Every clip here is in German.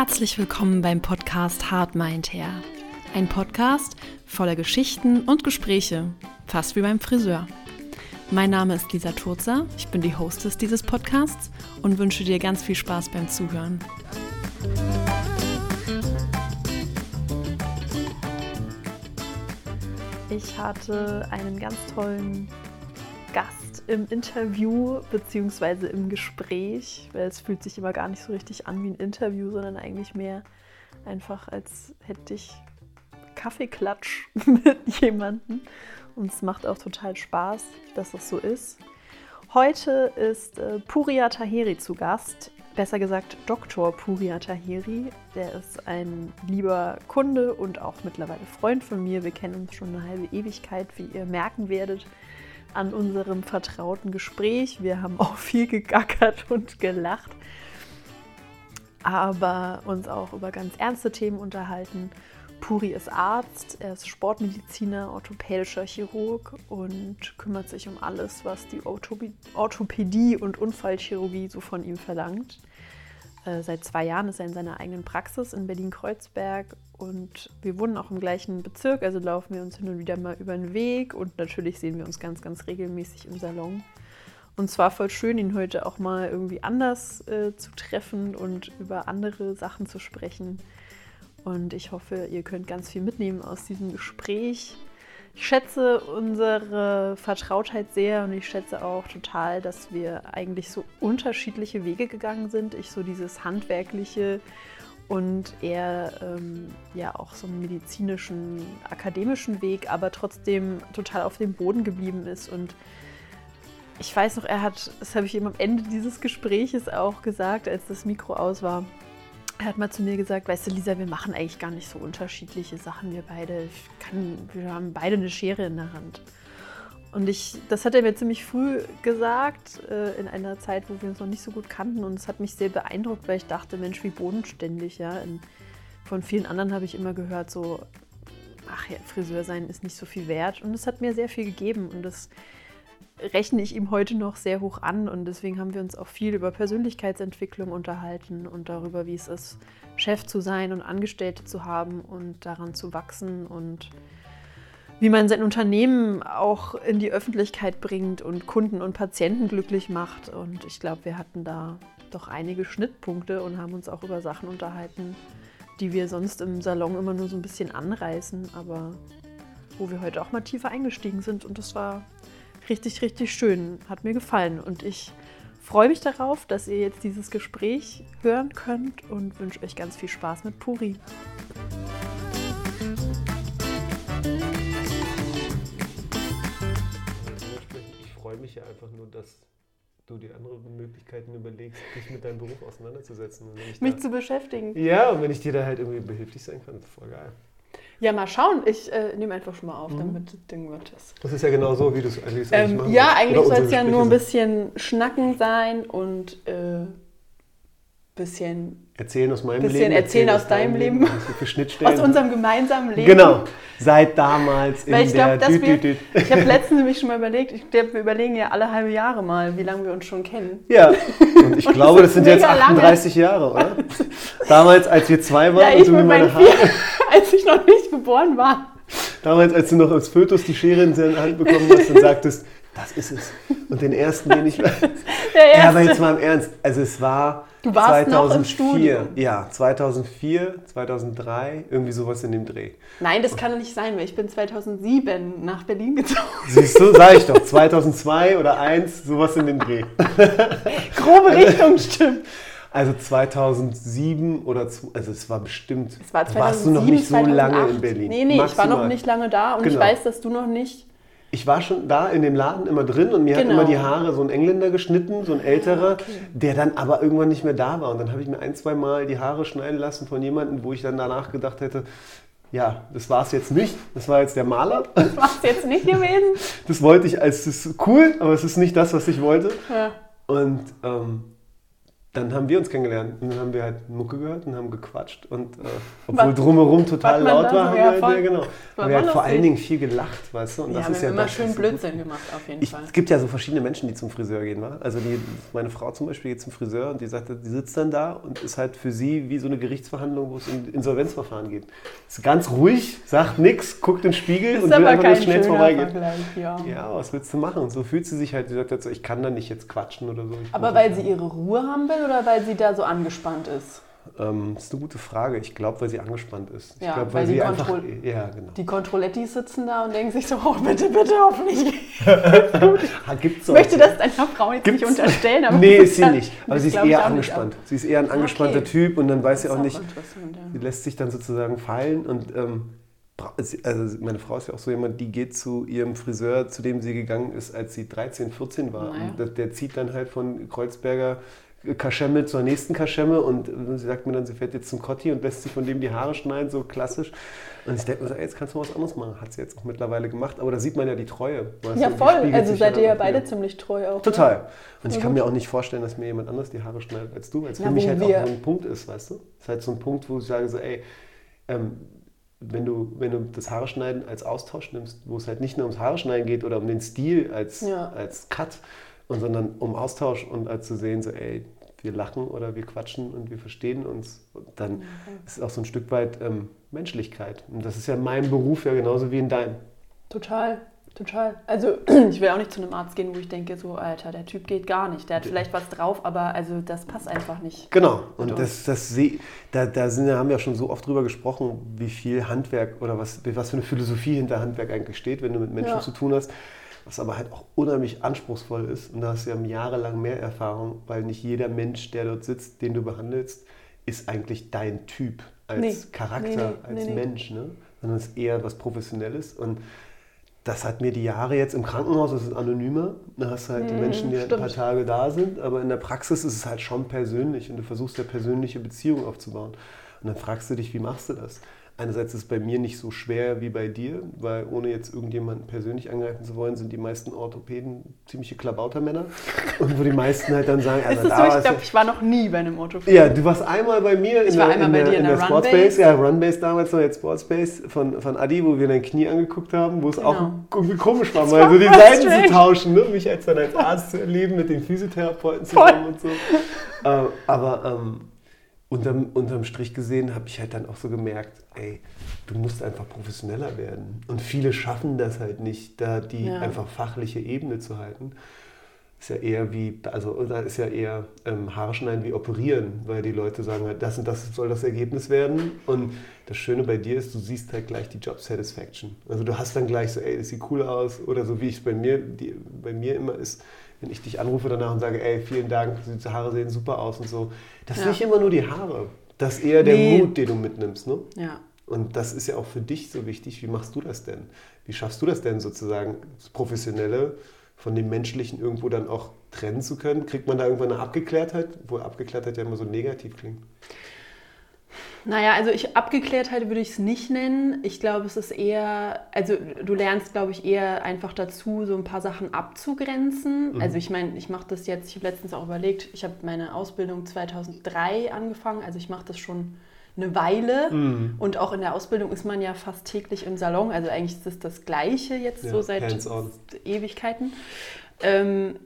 Herzlich willkommen beim Podcast Hard Mind Hair. Ein Podcast voller Geschichten und Gespräche, fast wie beim Friseur. Mein Name ist Lisa Turzer, ich bin die Hostess dieses Podcasts und wünsche dir ganz viel Spaß beim Zuhören. Ich hatte einen ganz tollen im Interview bzw. im Gespräch, weil es fühlt sich immer gar nicht so richtig an wie ein Interview, sondern eigentlich mehr einfach, als hätte ich Kaffeeklatsch mit jemandem. Und es macht auch total Spaß, dass das so ist. Heute ist äh, Puria Taheri zu Gast. Besser gesagt Dr. Puria Taheri. Der ist ein lieber Kunde und auch mittlerweile Freund von mir. Wir kennen uns schon eine halbe Ewigkeit, wie ihr merken werdet an unserem vertrauten Gespräch. Wir haben auch viel gegackert und gelacht, aber uns auch über ganz ernste Themen unterhalten. Puri ist Arzt, er ist Sportmediziner, orthopädischer Chirurg und kümmert sich um alles, was die Orthopädie und Unfallchirurgie so von ihm verlangt. Äh, seit zwei Jahren ist er in seiner eigenen Praxis in Berlin-Kreuzberg und wir wohnen auch im gleichen Bezirk, also laufen wir uns hin und wieder mal über den Weg und natürlich sehen wir uns ganz, ganz regelmäßig im Salon. Und zwar voll schön, ihn heute auch mal irgendwie anders äh, zu treffen und über andere Sachen zu sprechen. Und ich hoffe, ihr könnt ganz viel mitnehmen aus diesem Gespräch. Ich schätze unsere Vertrautheit sehr und ich schätze auch total, dass wir eigentlich so unterschiedliche Wege gegangen sind. Ich so dieses handwerkliche und er ähm, ja auch so einen medizinischen, akademischen Weg, aber trotzdem total auf dem Boden geblieben ist. Und ich weiß noch, er hat, das habe ich ihm am Ende dieses Gespräches auch gesagt, als das Mikro aus war. Er hat mal zu mir gesagt, weißt du, Lisa, wir machen eigentlich gar nicht so unterschiedliche Sachen, wir beide. Kann, wir haben beide eine Schere in der Hand. Und ich, das hat er mir ziemlich früh gesagt, äh, in einer Zeit, wo wir uns noch nicht so gut kannten. Und es hat mich sehr beeindruckt, weil ich dachte, Mensch, wie bodenständig, ja. In, von vielen anderen habe ich immer gehört, so, ach ja, Friseur sein ist nicht so viel wert. Und es hat mir sehr viel gegeben. Und das rechne ich ihm heute noch sehr hoch an. Und deswegen haben wir uns auch viel über Persönlichkeitsentwicklung unterhalten und darüber, wie es ist, Chef zu sein und Angestellte zu haben und daran zu wachsen und wie man sein Unternehmen auch in die Öffentlichkeit bringt und Kunden und Patienten glücklich macht. Und ich glaube, wir hatten da doch einige Schnittpunkte und haben uns auch über Sachen unterhalten, die wir sonst im Salon immer nur so ein bisschen anreißen, aber wo wir heute auch mal tiefer eingestiegen sind. Und das war richtig, richtig schön. Hat mir gefallen. Und ich freue mich darauf, dass ihr jetzt dieses Gespräch hören könnt und wünsche euch ganz viel Spaß mit Puri. Freue mich ja einfach nur, dass du dir andere Möglichkeiten überlegst, dich mit deinem Beruf auseinanderzusetzen. Mich da, zu beschäftigen. Ja, und wenn ich dir da halt irgendwie behilflich sein kann, voll geil. Ja, mal schauen. Ich äh, nehme einfach schon mal auf, mhm. damit das Ding wird. Das ist ja genau so, wie du es eigentlich ähm, machen Ja, eigentlich soll es ja nur ein bisschen schnacken sein und äh, bisschen erzählen aus meinem bisschen Leben. Erzählen, erzählen aus, aus deinem Leben. Leben. Aus unserem gemeinsamen Leben. Genau. Seit damals in Weil ich glaub, der dass wir, Ich habe letztens nämlich schon mal überlegt, ich glaube, wir überlegen ja alle halbe Jahre mal, wie lange wir uns schon kennen. Ja, und ich und glaube, das sind jetzt 38 lange. Jahre, oder? Damals, als wir zwei waren ja, und du mir meine Haare... als ich noch nicht geboren war. Damals, als du noch als Fötus die Schere in seine Hand bekommen hast und sagtest, das ist es. Und den ersten, den ich... Der erste. Ja, aber jetzt mal im Ernst. Also es war Du warst 2004, noch im Studium. Ja, 2004, 2003, irgendwie sowas in dem Dreh. Nein, das kann doch nicht sein, weil ich bin 2007 nach Berlin gezogen. Siehst du, sag ich doch, 2002 oder 1, sowas in dem Dreh. Grobe Richtung stimmt. Also 2007 oder also es war bestimmt. Es war 2007, warst du noch nicht so 2008. lange in Berlin? Nee, nee, Maximal. ich war noch nicht lange da und genau. ich weiß, dass du noch nicht ich war schon da in dem Laden immer drin und mir genau. hat immer die Haare so ein Engländer geschnitten, so ein älterer, okay. der dann aber irgendwann nicht mehr da war. Und dann habe ich mir ein, zwei Mal die Haare schneiden lassen von jemandem, wo ich dann danach gedacht hätte, ja, das war es jetzt nicht. Das war jetzt der Maler. Das war es jetzt nicht gewesen. Das wollte ich als das ist cool, aber es ist nicht das, was ich wollte. Ja. Und ähm, dann haben wir uns kennengelernt und dann haben wir halt Mucke gehört und haben gequatscht und äh, obwohl drumherum total laut war, haben wir halt, ja, genau. Haben wir halt vor allen Dingen viel gelacht, weißt du? Und ja, das ist ja immer das, schön Blödsinn gemacht auf jeden ich, Fall. Es gibt ja so verschiedene Menschen, die zum Friseur gehen, wa? Also die, meine Frau zum Beispiel geht zum Friseur und die sagt, die sitzt dann da und ist halt für sie wie so eine Gerichtsverhandlung, wo es um Insolvenzverfahren geht. Ist ganz ruhig, sagt nichts, guckt in den Spiegel ist und will einfach nur schnell vorbeigehen. Ja. ja, was willst du machen? Und so fühlt sie sich halt, sie sagt halt so, ich kann da nicht jetzt quatschen oder so. Ich Aber weil sie ihre Ruhe haben will oder weil sie da so angespannt ist? Ähm, das ist eine gute Frage. Ich glaube, weil sie angespannt ist. Ja, ich glaube, weil, weil sie einfach. Ja, genau. Die Kontrollettis sitzen da und denken sich so: Oh, bitte, bitte, hoffentlich. Gibt's ich möchte das deiner Frau jetzt Gibt's? nicht unterstellen. Aber nee, ist sie nicht. Aber sie ist eher angespannt. Sie ist eher ein angespannter okay. Typ und dann weiß sie auch, auch nicht. Ja. Sie lässt sich dann sozusagen fallen und. Ähm, also meine Frau ist ja auch so jemand, die geht zu ihrem Friseur, zu dem sie gegangen ist, als sie 13, 14 war. Naja. Der, der zieht dann halt von Kreuzberger Kaschemme zur nächsten Kaschemme und sie sagt mir dann, sie fährt jetzt zum Kotti und lässt sich von dem die Haare schneiden, so klassisch. Und ich denke mir so, ey, jetzt kannst du was anderes machen. Hat sie jetzt auch mittlerweile gemacht, aber da sieht man ja die Treue. ja, voll. Also seid ihr ja beide ja. ziemlich treu auch. Total. Ne? Und ich kann mir auch nicht vorstellen, dass mir jemand anders die Haare schneidet als du, weil es für mich halt auch so ein Punkt ist, weißt du? Es ist halt so ein Punkt, wo ich sage so, ey, ähm, wenn du, wenn du das Haare schneiden als Austausch nimmst, wo es halt nicht nur ums Haare schneiden geht oder um den Stil als, ja. als Cut, und sondern um Austausch und als zu sehen, so, ey, wir lachen oder wir quatschen und wir verstehen uns. Und dann okay. ist es auch so ein Stück weit ähm, Menschlichkeit. Und das ist ja in meinem Beruf ja genauso wie in deinem. Total, total. Also ich will auch nicht zu einem Arzt gehen, wo ich denke, so, Alter, der Typ geht gar nicht. Der hat vielleicht was drauf, aber also das passt einfach nicht. Genau. Und das, das da, da sind, haben wir ja schon so oft drüber gesprochen, wie viel Handwerk oder was, was für eine Philosophie hinter Handwerk eigentlich steht, wenn du mit Menschen ja. zu tun hast was aber halt auch unheimlich anspruchsvoll ist. Und da hast du ja jahrelang mehr Erfahrung, weil nicht jeder Mensch, der dort sitzt, den du behandelst, ist eigentlich dein Typ als nee. Charakter, nee, nee, als Mensch, ne? sondern es ist eher was Professionelles. Und das hat mir die Jahre jetzt im Krankenhaus, das ist anonymer. Da hast du halt die mhm, Menschen, die halt ein paar Tage da sind, aber in der Praxis ist es halt schon persönlich und du versuchst ja persönliche Beziehungen aufzubauen. Und dann fragst du dich, wie machst du das? Einerseits ist es bei mir nicht so schwer wie bei dir, weil ohne jetzt irgendjemanden persönlich angreifen zu wollen, sind die meisten Orthopäden ziemliche Klabautermänner. Und wo die meisten halt dann sagen, also ist das so? Ich glaube, ich war noch nie bei einem Orthopäden. Ja, du warst einmal bei mir ich in, der, in, der, in der, der Sportspace. Ja, Runbase damals noch jetzt Sportspace von, von Adi, wo wir dein Knie angeguckt haben, wo es genau. auch irgendwie komisch war, mal so die Seiten zu tauschen, ne? mich als dann als Arzt zu erleben, mit den Physiotherapeuten zusammen und so. Äh, aber ähm, unterm, unterm Strich gesehen habe ich halt dann auch so gemerkt, ey, du musst einfach professioneller werden. Und viele schaffen das halt nicht, da die ja. einfach fachliche Ebene zu halten. Ist ja eher wie, also da ist ja eher ähm, Haarschneiden wie operieren, weil die Leute sagen halt, das und das soll das Ergebnis werden. Und das Schöne bei dir ist, du siehst halt gleich die Job Satisfaction. Also du hast dann gleich so, ey, das sieht cool aus. Oder so wie es bei mir, die, bei mir immer ist, wenn ich dich anrufe danach und sage, ey, vielen Dank, die Haare sehen super aus und so. Das ja. ist nicht immer nur die Haare. Das ist eher der nee. Mut, den du mitnimmst. Ne? Ja. Und das ist ja auch für dich so wichtig. Wie machst du das denn? Wie schaffst du das denn sozusagen, das Professionelle von dem Menschlichen irgendwo dann auch trennen zu können? Kriegt man da irgendwann eine Abgeklärtheit, wo Abgeklärtheit ja immer so negativ klingt? Naja, also ich Abgeklärtheit würde ich es nicht nennen. Ich glaube, es ist eher, also du lernst, glaube ich, eher einfach dazu, so ein paar Sachen abzugrenzen. Mhm. Also ich meine, ich mache das jetzt, ich habe letztens auch überlegt, ich habe meine Ausbildung 2003 angefangen, also ich mache das schon eine Weile mhm. und auch in der Ausbildung ist man ja fast täglich im Salon, also eigentlich ist es das Gleiche jetzt ja, so seit Ewigkeiten. Ähm,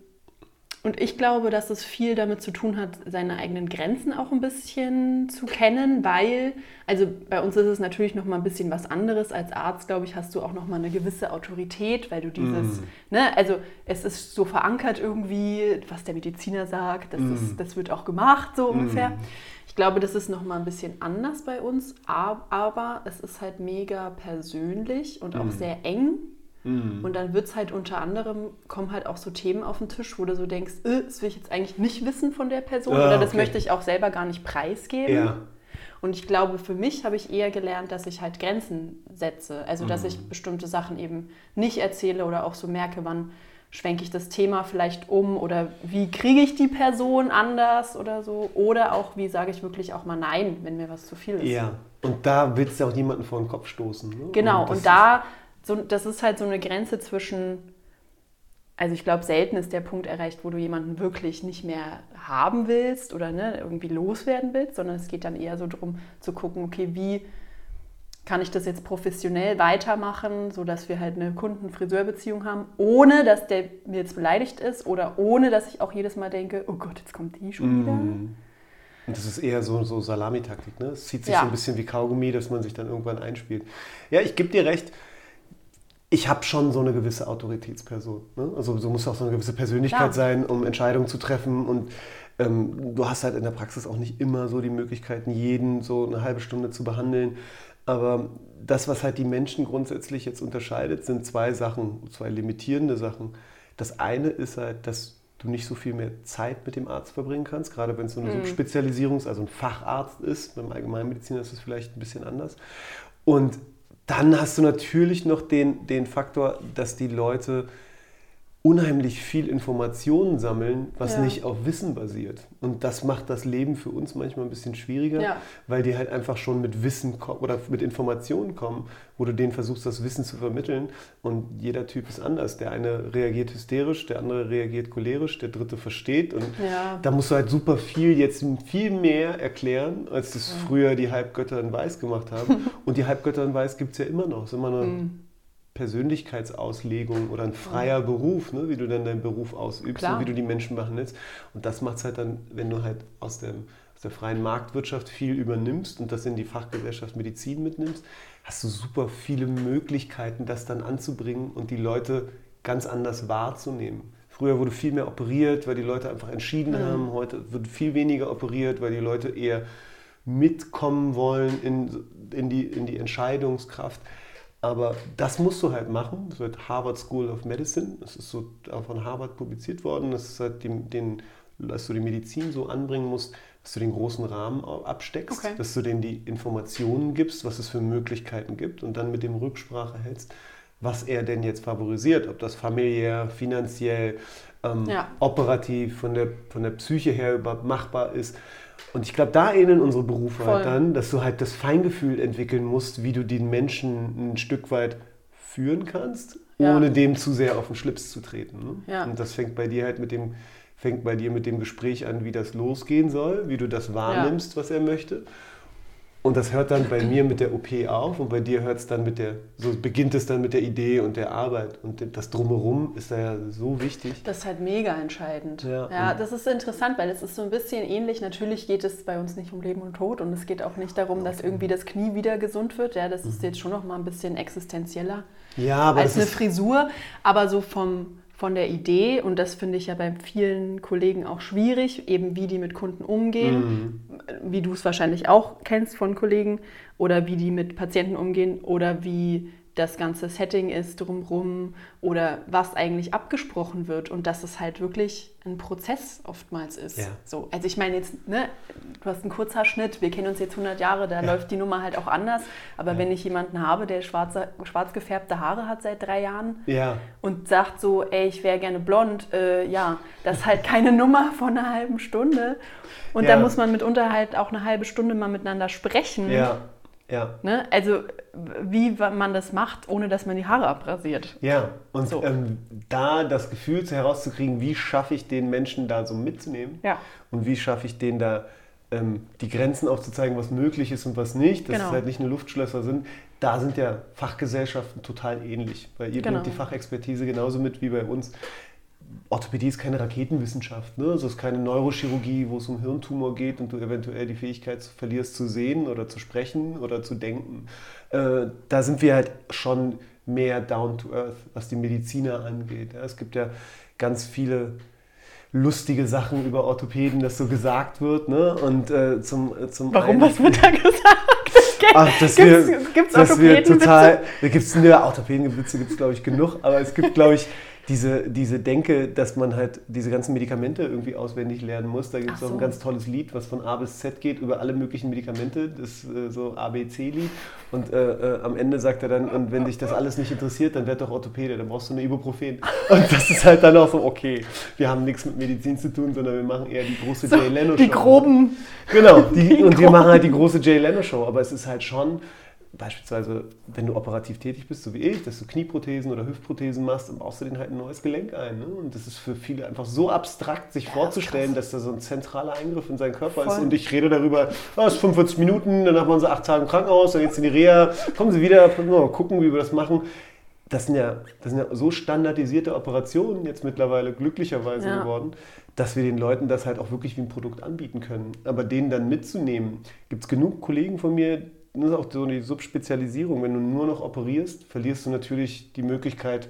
und ich glaube, dass es viel damit zu tun hat, seine eigenen Grenzen auch ein bisschen zu kennen, weil, also bei uns ist es natürlich noch mal ein bisschen was anderes. Als Arzt, glaube ich, hast du auch noch mal eine gewisse Autorität, weil du dieses, mm. ne, also es ist so verankert irgendwie, was der Mediziner sagt, das, mm. ist, das wird auch gemacht, so mm. ungefähr. Ich glaube, das ist noch mal ein bisschen anders bei uns, aber es ist halt mega persönlich und auch mm. sehr eng Mhm. Und dann wird es halt unter anderem, kommen halt auch so Themen auf den Tisch, wo du so denkst, äh, das will ich jetzt eigentlich nicht wissen von der Person ah, oder das okay. möchte ich auch selber gar nicht preisgeben. Ja. Und ich glaube, für mich habe ich eher gelernt, dass ich halt Grenzen setze. Also, dass mhm. ich bestimmte Sachen eben nicht erzähle oder auch so merke, wann schwenke ich das Thema vielleicht um oder wie kriege ich die Person anders oder so. Oder auch, wie sage ich wirklich auch mal Nein, wenn mir was zu viel ist. Ja, und da willst du auch niemanden vor den Kopf stoßen. Ne? Genau, und, und da so, das ist halt so eine Grenze zwischen also ich glaube, selten ist der Punkt erreicht, wo du jemanden wirklich nicht mehr haben willst oder ne, irgendwie loswerden willst, sondern es geht dann eher so darum zu gucken, okay, wie kann ich das jetzt professionell weitermachen, sodass wir halt eine Kunden-Friseur-Beziehung haben, ohne dass der mir jetzt beleidigt ist oder ohne dass ich auch jedes Mal denke, oh Gott, jetzt kommt die schon wieder. Mm. Und das ist eher so, so Salamitaktik, ne? Es zieht sich ja. so ein bisschen wie Kaugummi, dass man sich dann irgendwann einspielt. Ja, ich gebe dir recht ich habe schon so eine gewisse Autoritätsperson. Ne? Also so muss auch so eine gewisse Persönlichkeit Klar. sein, um Entscheidungen zu treffen. Und ähm, du hast halt in der Praxis auch nicht immer so die Möglichkeiten, jeden so eine halbe Stunde zu behandeln. Aber das, was halt die Menschen grundsätzlich jetzt unterscheidet, sind zwei Sachen, zwei limitierende Sachen. Das eine ist halt, dass du nicht so viel mehr Zeit mit dem Arzt verbringen kannst, gerade wenn es so eine mhm. Subspezialisierung, also ein Facharzt ist. Beim Allgemeinmediziner ist es vielleicht ein bisschen anders. Und dann hast du natürlich noch den, den Faktor, dass die Leute unheimlich viel Informationen sammeln, was ja. nicht auf Wissen basiert. Und das macht das Leben für uns manchmal ein bisschen schwieriger, ja. weil die halt einfach schon mit Wissen oder mit Informationen kommen, wo du denen versuchst, das Wissen zu vermitteln. Und jeder Typ ist anders. Der eine reagiert hysterisch, der andere reagiert cholerisch, der dritte versteht. Und ja. da musst du halt super viel, jetzt viel mehr erklären, als das früher die Halbgötter in Weiß gemacht haben. Und die Halbgötter in Weiß gibt es ja immer noch. Es ist immer eine mhm Persönlichkeitsauslegung oder ein freier mhm. Beruf, ne, wie du dann deinen Beruf ausübst Klar. und wie du die Menschen behandelst. Und das macht es halt dann, wenn du halt aus, dem, aus der freien Marktwirtschaft viel übernimmst und das in die Fachgesellschaft Medizin mitnimmst, hast du super viele Möglichkeiten, das dann anzubringen und die Leute ganz anders wahrzunehmen. Früher wurde viel mehr operiert, weil die Leute einfach entschieden mhm. haben. Heute wird viel weniger operiert, weil die Leute eher mitkommen wollen in, in, die, in die Entscheidungskraft. Aber das musst du halt machen. Das wird Harvard School of Medicine. Das ist so von Harvard publiziert worden. Das ist halt den, den, dass du die Medizin so anbringen musst, dass du den großen Rahmen absteckst, okay. dass du denen die Informationen gibst, was es für Möglichkeiten gibt und dann mit dem Rücksprache hältst, was er denn jetzt favorisiert, ob das familiär, finanziell, ähm, ja. operativ, von der, von der Psyche her überhaupt machbar ist. Und ich glaube, da ähneln unsere Berufe halt dann, dass du halt das Feingefühl entwickeln musst, wie du den Menschen ein Stück weit führen kannst, ja. ohne dem zu sehr auf den Schlips zu treten. Ne? Ja. Und das fängt bei dir halt mit dem, fängt bei dir mit dem Gespräch an, wie das losgehen soll, wie du das wahrnimmst, ja. was er möchte. Und das hört dann bei mir mit der OP auf und bei dir hört es dann mit der, so beginnt es dann mit der Idee und der Arbeit. Und das Drumherum ist da ja so wichtig. Das ist halt mega entscheidend. Ja, ja das ist interessant, weil es ist so ein bisschen ähnlich. Natürlich geht es bei uns nicht um Leben und Tod und es geht auch nicht darum, dass irgendwie das Knie wieder gesund wird. Ja, das ist mhm. jetzt schon noch mal ein bisschen existenzieller ja, als eine Frisur. Aber so vom von der Idee, und das finde ich ja bei vielen Kollegen auch schwierig, eben wie die mit Kunden umgehen, mhm. wie du es wahrscheinlich auch kennst von Kollegen, oder wie die mit Patienten umgehen, oder wie das ganze Setting ist drumherum oder was eigentlich abgesprochen wird und dass es halt wirklich ein Prozess oftmals ist. Ja. So, also ich meine jetzt, ne, du hast einen Kurzhaarschnitt, wir kennen uns jetzt 100 Jahre, da ja. läuft die Nummer halt auch anders. Aber ja. wenn ich jemanden habe, der schwarze, schwarz gefärbte Haare hat seit drei Jahren und sagt so, ey, ich wäre gerne blond, äh, ja, das ist halt keine Nummer von einer halben Stunde. Und da muss man mitunter halt auch eine halbe Stunde mal miteinander sprechen. Ja ja. Ne? Also wie man das macht, ohne dass man die Haare abrasiert. Ja, und so. ähm, da das Gefühl herauszukriegen, wie schaffe ich den Menschen da so mitzunehmen ja. und wie schaffe ich denen da ähm, die Grenzen aufzuzeigen, was möglich ist und was nicht, dass genau. es halt nicht nur Luftschlösser sind. Da sind ja Fachgesellschaften total ähnlich, weil ihr genau. bringt die Fachexpertise genauso mit wie bei uns. Orthopädie ist keine Raketenwissenschaft, ne? Also es ist keine Neurochirurgie, wo es um Hirntumor geht und du eventuell die Fähigkeit verlierst zu sehen oder zu sprechen oder zu denken. Äh, da sind wir halt schon mehr down to earth, was die Mediziner angeht. Ja? Es gibt ja ganz viele lustige Sachen über Orthopäden, dass so gesagt wird. Ne? Und äh, zum, äh, zum Warum, einen, was wird da gesagt? Ach, das gibt es Orthopädenwitze? Da gibt es Orthopädenwitze gibt es glaube ich genug, aber es gibt glaube ich diese, diese Denke, dass man halt diese ganzen Medikamente irgendwie auswendig lernen muss. Da gibt es so. auch ein ganz tolles Lied, was von A bis Z geht über alle möglichen Medikamente, das äh, so ABC-Lied. Und äh, äh, am Ende sagt er dann, und wenn dich das alles nicht interessiert, dann werd doch Orthopäde, dann brauchst du eine Ibuprofen. Und das ist halt dann auch so, okay, wir haben nichts mit Medizin zu tun, sondern wir machen eher die große so, Jay Leno-Show. Die groben. Genau, die, die und groben. wir machen halt die große Jay Leno-Show, aber es ist halt schon beispielsweise, wenn du operativ tätig bist, so wie ich, dass du Knieprothesen oder Hüftprothesen machst, dann baust du den halt ein neues Gelenk ein. Ne? Und das ist für viele einfach so abstrakt, sich ja, vorzustellen, das dass da so ein zentraler Eingriff in seinen Körper Voll. ist. Und ich rede darüber, oh, es ist 45 Minuten, danach machen sie acht Tage im Krankenhaus, dann geht's in die Reha, kommen sie wieder, mal gucken, wie wir das machen. Das sind, ja, das sind ja so standardisierte Operationen jetzt mittlerweile glücklicherweise ja. geworden, dass wir den Leuten das halt auch wirklich wie ein Produkt anbieten können. Aber denen dann mitzunehmen, gibt es genug Kollegen von mir, das ist auch so die Subspezialisierung. Wenn du nur noch operierst, verlierst du natürlich die Möglichkeit,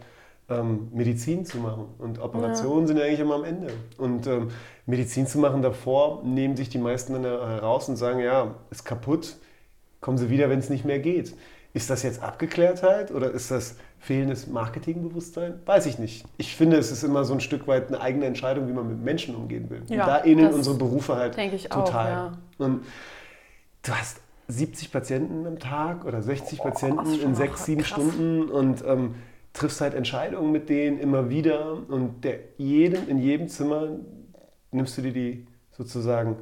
ähm, Medizin zu machen. Und Operationen ja. sind ja eigentlich immer am Ende. Und ähm, Medizin zu machen davor, nehmen sich die meisten dann heraus und sagen, ja, ist kaputt, kommen sie wieder, wenn es nicht mehr geht. Ist das jetzt Abgeklärtheit oder ist das fehlendes Marketingbewusstsein? Weiß ich nicht. Ich finde, es ist immer so ein Stück weit eine eigene Entscheidung, wie man mit Menschen umgehen will. Ja, und da ähneln unsere Berufe halt total. Auch, ja. Und du hast 70 Patienten am Tag oder 60 oh, Patienten in sechs, sieben Stunden und ähm, triffst halt Entscheidungen mit denen immer wieder und der, jedem, in jedem Zimmer nimmst du dir die sozusagen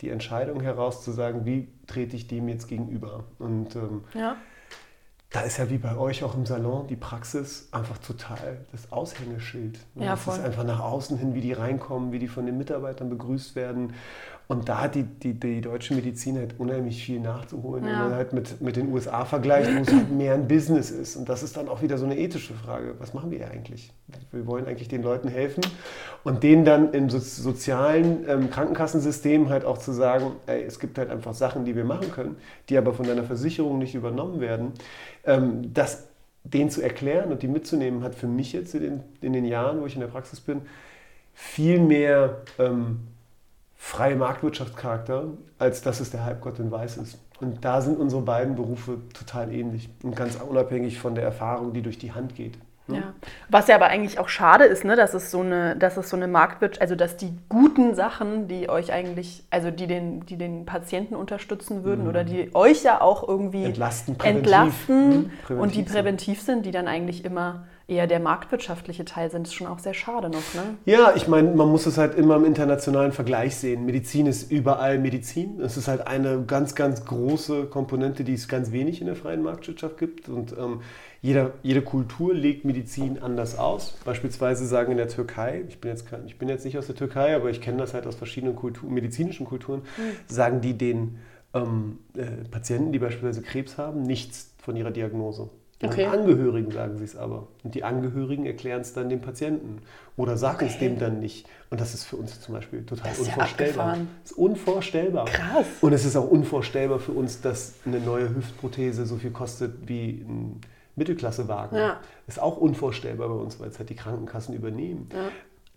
die Entscheidung heraus zu sagen, wie trete ich dem jetzt gegenüber. Und ähm, ja. da ist ja wie bei euch auch im Salon die Praxis einfach total das Aushängeschild. Ja, das ist einfach nach außen hin, wie die reinkommen, wie die von den Mitarbeitern begrüßt werden. Und da hat die, die, die deutsche Medizin halt unheimlich viel nachzuholen, ja. wenn man halt mit, mit den USA vergleicht, wo es halt mehr ein Business ist. Und das ist dann auch wieder so eine ethische Frage. Was machen wir eigentlich? Wir wollen eigentlich den Leuten helfen und denen dann im so, sozialen ähm, Krankenkassensystem halt auch zu sagen, ey, es gibt halt einfach Sachen, die wir machen können, die aber von deiner Versicherung nicht übernommen werden. Ähm, das denen zu erklären und die mitzunehmen, hat für mich jetzt in den, in den Jahren, wo ich in der Praxis bin, viel mehr... Ähm, freie Marktwirtschaftscharakter, als dass es der Halbgott in Weiß ist. Und da sind unsere beiden Berufe total ähnlich und ganz unabhängig von der Erfahrung, die durch die Hand geht. Ne? Ja. Was ja aber eigentlich auch schade ist, ne, dass es so eine, dass es so eine Marktwirtschaft, also dass die guten Sachen, die euch eigentlich, also die den, die den Patienten unterstützen würden mhm. oder die euch ja auch irgendwie entlasten, entlasten mhm. und die präventiv sind, die dann eigentlich immer eher der marktwirtschaftliche Teil sind, ist schon auch sehr schade noch. Ne? Ja, ich meine, man muss es halt immer im internationalen Vergleich sehen. Medizin ist überall Medizin. Es ist halt eine ganz, ganz große Komponente, die es ganz wenig in der freien Marktwirtschaft gibt. Und ähm, jeder, jede Kultur legt Medizin anders aus. Beispielsweise sagen in der Türkei, ich bin jetzt, ich bin jetzt nicht aus der Türkei, aber ich kenne das halt aus verschiedenen Kultur, medizinischen Kulturen, mhm. sagen die den ähm, äh, Patienten, die beispielsweise Krebs haben, nichts von ihrer Diagnose. Den okay. Angehörigen sagen sie es aber. Und die Angehörigen erklären es dann dem Patienten oder sagen okay. es dem dann nicht. Und das ist für uns zum Beispiel total das unvorstellbar. Ja das ist unvorstellbar. Krass. Und es ist auch unvorstellbar für uns, dass eine neue Hüftprothese so viel kostet wie ein Mittelklassewagen. Ja. Ist auch unvorstellbar bei uns, weil es halt die Krankenkassen übernehmen. Ja.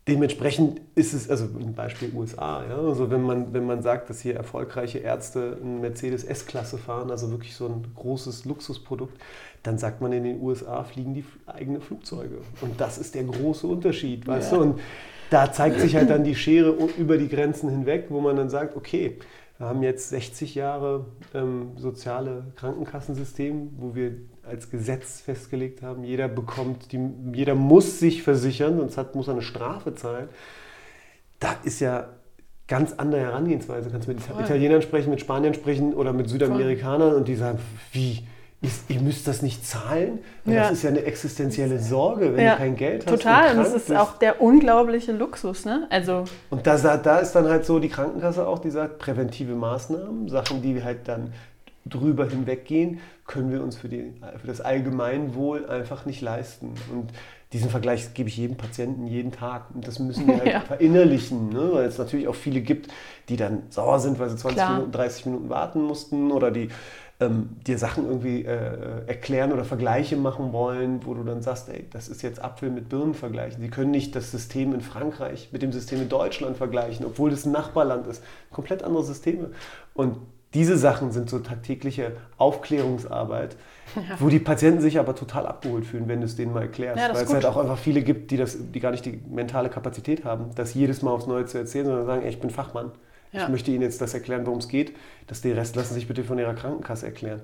Dementsprechend ist es, also ein Beispiel USA, ja, also wenn man, wenn man sagt, dass hier erfolgreiche Ärzte ein Mercedes S-Klasse fahren, also wirklich so ein großes Luxusprodukt, dann sagt man in den USA fliegen die eigene Flugzeuge. Und das ist der große Unterschied, weißt ja. du? Und da zeigt sich halt dann die Schere über die Grenzen hinweg, wo man dann sagt, okay, wir haben jetzt 60 Jahre ähm, soziale Krankenkassensystem, wo wir als Gesetz festgelegt haben, jeder bekommt, die, jeder muss sich versichern, sonst hat, muss er eine Strafe zahlen. Da ist ja ganz andere Herangehensweise. Du kannst mit Voll. Italienern sprechen, mit Spaniern sprechen oder mit Südamerikanern Voll. und die sagen, wie? Ist, ihr müsst das nicht zahlen? Ja. Das ist ja eine existenzielle Sorge, wenn ja, du kein Geld hast. Total, und, und das ist bist. auch der unglaubliche Luxus. Ne? Also und da, da ist dann halt so die Krankenkasse auch, die sagt, präventive Maßnahmen, Sachen, die halt dann drüber hinweggehen, können wir uns für, die, für das Allgemeinwohl einfach nicht leisten. Und diesen Vergleich gebe ich jedem Patienten jeden Tag. Und das müssen wir halt ja. verinnerlichen, ne? weil es natürlich auch viele gibt, die dann sauer sind, weil sie 20 Klar. Minuten, 30 Minuten warten mussten oder die ähm, dir Sachen irgendwie äh, erklären oder Vergleiche machen wollen, wo du dann sagst, ey, das ist jetzt Apfel mit Birnen vergleichen. Sie können nicht das System in Frankreich mit dem System in Deutschland vergleichen, obwohl das ein Nachbarland ist. Komplett andere Systeme. Und diese Sachen sind so tagtägliche Aufklärungsarbeit, ja. wo die Patienten sich aber total abgeholt fühlen, wenn du es denen mal erklärst. Ja, Weil es halt auch einfach viele gibt, die, das, die gar nicht die mentale Kapazität haben, das jedes Mal aufs Neue zu erzählen, sondern sagen, ey, ich bin Fachmann. Ja. Ich möchte Ihnen jetzt das erklären, worum es geht. Dass die Rest lassen sich bitte von Ihrer Krankenkasse erklären.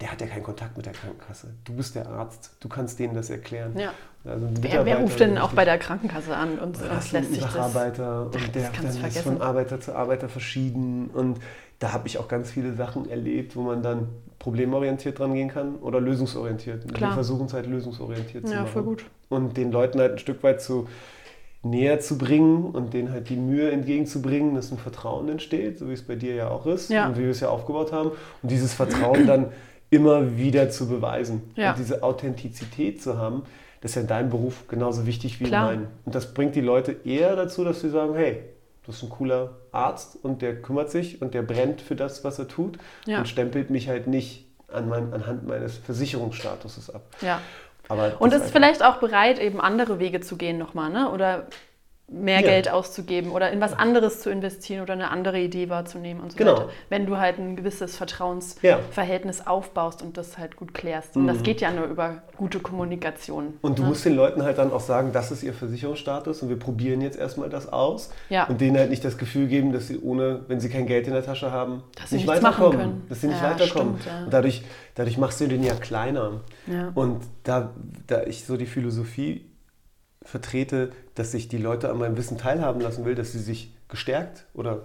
der hat ja keinen Kontakt mit der Krankenkasse. Du bist der Arzt, du kannst denen das erklären. Ja. Also wer, wer, ruft denn auch bei der Krankenkasse an und, und lässt sich das? Arbeiter und der dann ist von Arbeiter zu Arbeiter verschieden und da habe ich auch ganz viele Sachen erlebt, wo man dann problemorientiert dran gehen kann oder lösungsorientiert. Klar. Wir versuchen es halt lösungsorientiert ja, zu machen. Voll gut. Und den Leuten halt ein Stück weit zu näher zu bringen und denen halt die Mühe entgegenzubringen, dass ein Vertrauen entsteht, so wie es bei dir ja auch ist ja. und wie wir es ja aufgebaut haben. Und dieses Vertrauen dann immer wieder zu beweisen ja. und diese Authentizität zu haben, das ist ja in deinem Beruf genauso wichtig wie Klar. in meinem. Und das bringt die Leute eher dazu, dass sie sagen, hey, du bist ein cooler Arzt und der kümmert sich und der brennt für das, was er tut ja. und stempelt mich halt nicht an mein, anhand meines Versicherungsstatuses ab. Ja. Aber und ist vielleicht auch bereit, eben andere Wege zu gehen nochmal, ne? Oder mehr ja. Geld auszugeben oder in was anderes zu investieren oder eine andere Idee wahrzunehmen und so genau. weiter. Wenn du halt ein gewisses Vertrauensverhältnis ja. aufbaust und das halt gut klärst. Und mhm. das geht ja nur über gute Kommunikation. Und du ne? musst den Leuten halt dann auch sagen, das ist ihr Versicherungsstatus und wir probieren jetzt erstmal das aus. Ja. Und denen halt nicht das Gefühl geben, dass sie ohne, wenn sie kein Geld in der Tasche haben, dass nicht sie weiterkommen. Können. Dass sie nicht weiterkommen. Stimmt, und dadurch, dadurch machst du den ja kleiner. Und da, da ich so die Philosophie vertrete, dass ich die Leute an meinem Wissen teilhaben lassen will, dass sie sich gestärkt oder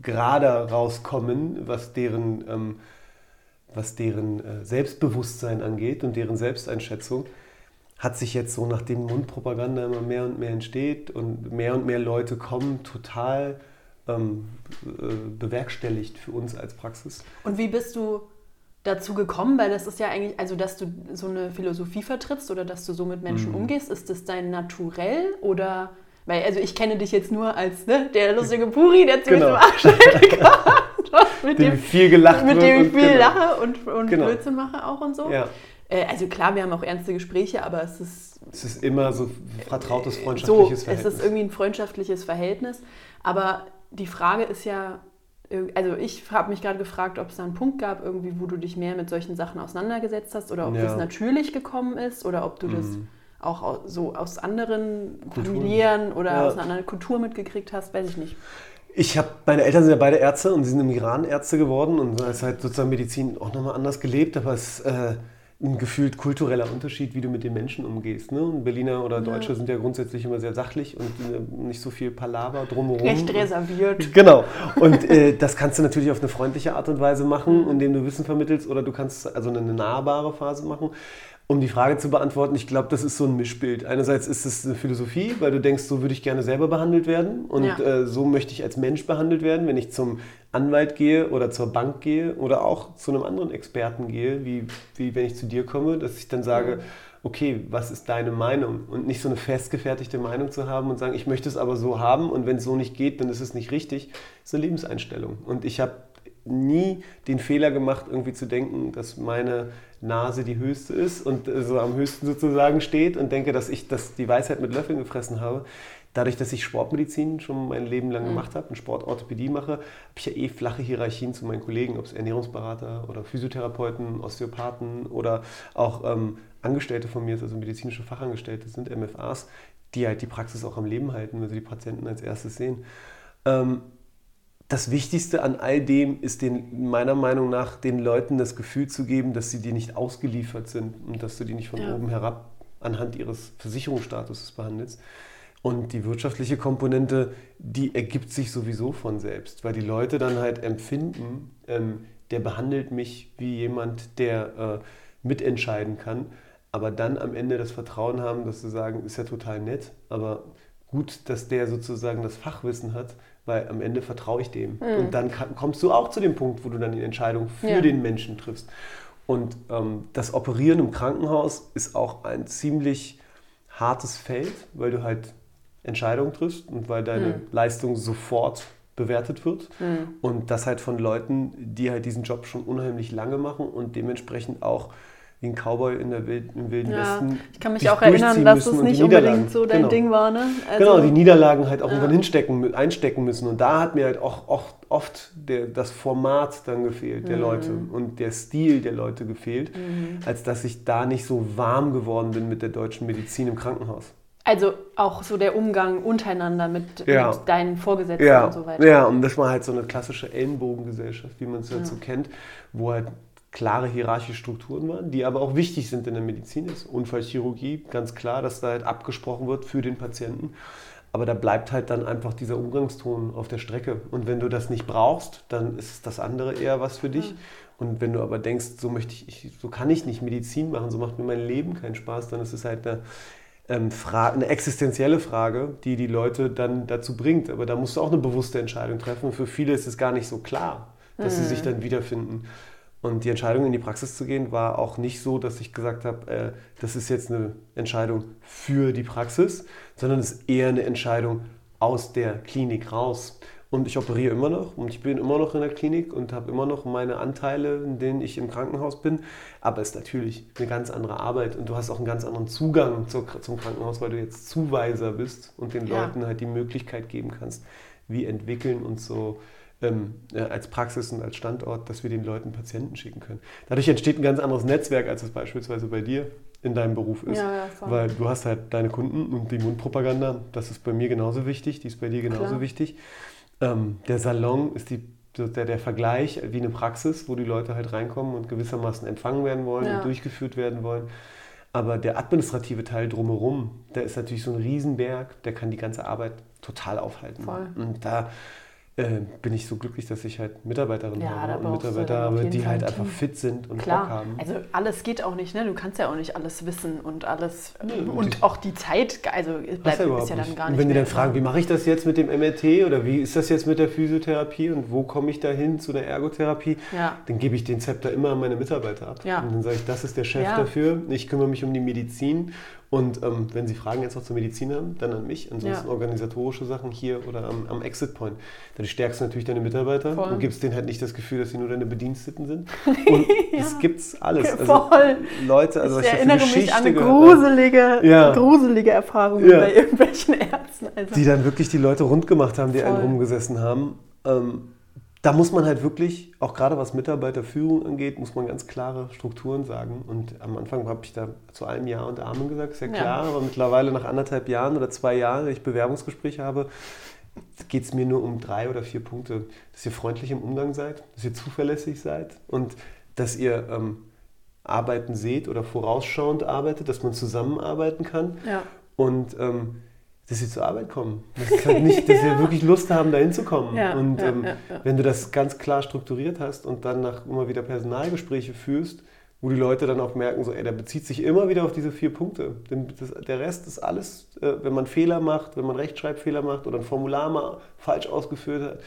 gerade rauskommen, was deren, ähm, was deren äh, Selbstbewusstsein angeht und deren Selbsteinschätzung, hat sich jetzt so nachdem Mundpropaganda immer mehr und mehr entsteht und mehr und mehr Leute kommen, total ähm, äh, bewerkstelligt für uns als Praxis. Und wie bist du dazu gekommen? Weil das ist ja eigentlich, also dass du so eine Philosophie vertrittst oder dass du so mit Menschen mhm. umgehst, ist das dein Naturell oder weil, also ich kenne dich jetzt nur als ne, der lustige Puri, der zu genau. mir zum mit dem, dem viel gelacht Mit dem ich viel genau. lache und, und genau. Blödsinn mache auch und so. Ja. Äh, also klar, wir haben auch ernste Gespräche, aber es ist... Es ist immer so vertrautes, freundschaftliches so, Verhältnis. Es ist irgendwie ein freundschaftliches Verhältnis. Aber die Frage ist ja, also ich habe mich gerade gefragt, ob es da einen Punkt gab, irgendwie, wo du dich mehr mit solchen Sachen auseinandergesetzt hast oder ob Ja. das natürlich gekommen ist oder ob du das Mhm. auch au- so aus anderen Kulturen. Familien oder Ja. aus einer anderen Kultur mitgekriegt hast, weiß ich nicht. Ich habe, meine Eltern sind ja beide Ärzte und sie sind im Iran Ärzte geworden und da ist halt sozusagen Medizin auch nochmal anders gelebt, aber es äh, ein gefühlt kultureller Unterschied, wie du mit den Menschen umgehst. Ne? Und Berliner oder Deutsche sind ja grundsätzlich immer sehr sachlich und äh, nicht so viel Palaver drumherum. Recht reserviert. Genau. Und äh, das kannst du natürlich auf eine freundliche Art und Weise machen, indem du Wissen vermittelst, oder du kannst also eine nahbare Phase machen. Um die Frage zu beantworten, ich glaube, das ist so ein Mischbild. Einerseits ist es eine Philosophie, weil du denkst, so würde ich gerne selber behandelt werden und Ja. äh, so möchte ich als Mensch behandelt werden, wenn ich zum Anwalt gehe oder zur Bank gehe oder auch zu einem anderen Experten gehe, wie, wie wenn ich zu dir komme, dass ich dann sage, okay, was ist deine Meinung? Und nicht so eine festgefertigte Meinung zu haben und sagen, ich möchte es aber so haben und wenn es so nicht geht, dann ist es nicht richtig. Das ist eine Lebenseinstellung. Und ich habe nie den Fehler gemacht, irgendwie zu denken, dass meine Nase die höchste ist und äh, so am höchsten sozusagen steht und denke, dass ich das, die Weisheit mit Löffeln gefressen habe. Dadurch, dass ich Sportmedizin schon mein Leben lang gemacht habe und Sportorthopädie mache, habe ich ja eh flache Hierarchien zu meinen Kollegen, ob es Ernährungsberater oder Physiotherapeuten, Osteopathen oder auch ähm, Angestellte von mir, also medizinische Fachangestellte sind, MFAs, die halt die Praxis auch am Leben halten, wenn sie die Patienten als erstes sehen. Ähm, das Wichtigste an all dem ist den, meiner Meinung nach den Leuten das Gefühl zu geben, dass sie dir nicht ausgeliefert sind und dass du die nicht von Ja. oben herab anhand ihres Versicherungsstatuses behandelst. Und die wirtschaftliche Komponente, die ergibt sich sowieso von selbst, weil die Leute dann halt empfinden, ähm, der behandelt mich wie jemand, der äh, mitentscheiden kann, aber dann am Ende das Vertrauen haben, dass sie sagen, ist ja total nett, aber gut, dass der sozusagen das Fachwissen hat, weil am Ende vertraue ich dem. Und dann kommst du auch zu dem Punkt, wo du dann die Entscheidung für Ja. den Menschen triffst. Und ähm, das Operieren im Krankenhaus ist auch ein ziemlich hartes Feld, weil du halt Entscheidungen triffst und weil deine Leistung sofort bewertet wird. Und das halt von Leuten, die halt diesen Job schon unheimlich lange machen und dementsprechend auch wie ein Cowboy in der Wild, im Wilden Ja, Westen. ich kann mich auch erinnern, dass es nicht unbedingt so dein genau. Ding war, ne? Also, genau, die Niederlagen halt auch Ja. irgendwann hinstecken, einstecken müssen. Und da hat mir halt auch oft, oft der, das Format dann gefehlt, Mhm. der Leute und der Stil der Leute gefehlt, als dass ich da nicht so warm geworden bin mit der deutschen Medizin im Krankenhaus. also auch so der Umgang untereinander mit, Ja. mit deinen Vorgesetzten und so weiter. ja, und das war halt so eine klassische Ellenbogengesellschaft, wie man es halt so kennt, wo halt klare hierarchische Strukturen waren, die aber auch wichtig sind in der Medizin. Das ist Unfallchirurgie, ganz klar, dass da halt abgesprochen wird für den Patienten. Aber da bleibt halt dann einfach dieser Umgangston auf der Strecke. Und wenn du das nicht brauchst, dann ist das andere eher was für dich. Und wenn du aber denkst, so möchte ich, so kann ich nicht Medizin machen, so macht mir mein Leben keinen Spaß, dann ist es halt eine, ähm, eine existenzielle Frage, die die Leute dann dazu bringt. Aber da musst du auch eine bewusste Entscheidung treffen. Und für viele ist es gar nicht so klar, dass mhm. sie sich dann wiederfinden. Und die Entscheidung, in die Praxis zu gehen, war auch nicht so, dass ich gesagt habe, äh, das ist jetzt eine Entscheidung für die Praxis, sondern es ist eher eine Entscheidung aus der Klinik raus. Und ich operiere immer noch und ich bin immer noch in der Klinik und habe immer noch meine Anteile, in denen ich im Krankenhaus bin. Aber es ist natürlich eine ganz andere Arbeit und du hast auch einen ganz anderen Zugang zum Krankenhaus, weil du jetzt Zuweiser bist und den ja. Leuten halt die Möglichkeit geben kannst, wie entwickeln und so ähm, äh, als Praxis und als Standort, dass wir den Leuten Patienten schicken können. Dadurch entsteht ein ganz anderes Netzwerk, als es beispielsweise bei dir in deinem Beruf ist. Ja, ja, weil du hast halt deine Kunden und die Mundpropaganda, das ist bei mir genauso wichtig, die ist bei dir genauso Klar. wichtig. Ähm, der Salon ist die, der, der Vergleich wie eine Praxis, wo die Leute halt reinkommen und gewissermaßen empfangen werden wollen ja. und durchgeführt werden wollen. Aber der administrative Teil drumherum, der ist natürlich so ein Riesenberg, der kann die ganze Arbeit total aufhalten. Voll. Und da äh, bin ich so glücklich, dass ich halt Mitarbeiterinnen ja, habe und Mitarbeiter habe, die halt einfach fit sind und Klar. Bock haben. Also alles geht auch nicht, ne? Du kannst ja auch nicht alles wissen und alles nee, und, und auch die Zeit, also bleibt ja ist ja dann gar nicht. Und wenn die dann fragen, wie mache ich das jetzt mit dem MRT oder wie ist das jetzt mit der Physiotherapie und wo komme ich da hin zu der Ergotherapie, ja. dann gebe ich den Zepter immer an meine Mitarbeiter ab. Ja. Und dann sage ich, das ist der Chef dafür, ich kümmere mich um die Medizin und ähm, wenn Sie Fragen jetzt noch zur Medizin haben, dann an mich. Ansonsten organisatorische Sachen hier oder am, am, Exit Point. Dann stärkst du natürlich deine Mitarbeiter Voll. und gibst denen halt nicht das Gefühl, dass sie nur deine Bediensteten sind. Und ja. das gibt's alles. Also Voll. Leute, also ich, ich erinnere mich an eine gruselige, ja. gruselige Erfahrungen ja. bei irgendwelchen Ärzten. Also. Die dann wirklich die Leute rund gemacht haben, die Voll. einen rumgesessen haben. Ähm, da muss man halt wirklich, auch gerade was Mitarbeiterführung angeht, muss man ganz klare Strukturen sagen. Und am Anfang habe ich da zu allem Ja und Amen gesagt, ist ja klar, ja. aber mittlerweile nach anderthalb Jahren oder zwei Jahren, wenn ich Bewerbungsgespräche habe, geht es mir nur um drei oder vier Punkte. Dass ihr freundlich im Umgang seid, dass ihr zuverlässig seid und dass ihr ähm, Arbeiten seht oder vorausschauend arbeitet, dass man zusammenarbeiten kann. Ja. Und ähm, dass sie zur Arbeit kommen. Das halt nicht, dass sie wirklich Lust haben, da hinzukommen. Ja, und ja, ähm, ja, wenn du das ganz klar strukturiert hast und dann nach immer wieder Personalgespräche führst, wo die Leute dann auch merken, so, ey, der bezieht sich immer wieder auf diese vier Punkte. Das, der Rest ist alles, äh, wenn man Fehler macht, wenn man Rechtschreibfehler macht oder ein Formular mal falsch ausgeführt hat,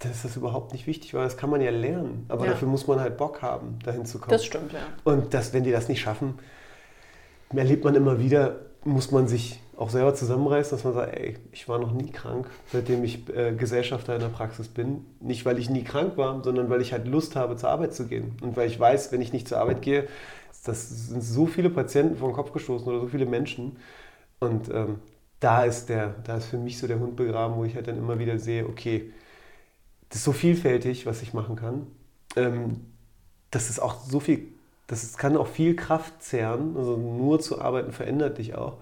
dann ist das überhaupt nicht wichtig, weil das kann man ja lernen. Aber dafür muss man halt Bock haben, dahin zu kommen. Das stimmt, ja. Und das, wenn die das nicht schaffen, erlebt man immer wieder, muss man sich auch selber zusammenreißen, dass man sagt, ey, ich war noch nie krank, seitdem ich äh, Gesellschafter in der Praxis bin. Nicht, weil ich nie krank war, sondern weil ich halt Lust habe, zur Arbeit zu gehen. Und weil ich weiß, wenn ich nicht zur Arbeit gehe, das sind so viele Patienten vor den Kopf gestoßen oder so viele Menschen. Und ähm, da, ist der, da ist für mich so der Hund begraben, wo ich halt dann immer wieder sehe, okay, das ist so vielfältig, was ich machen kann. Ähm, das ist auch so viel das kann auch viel Kraft zehren. Also nur zu arbeiten verändert dich auch.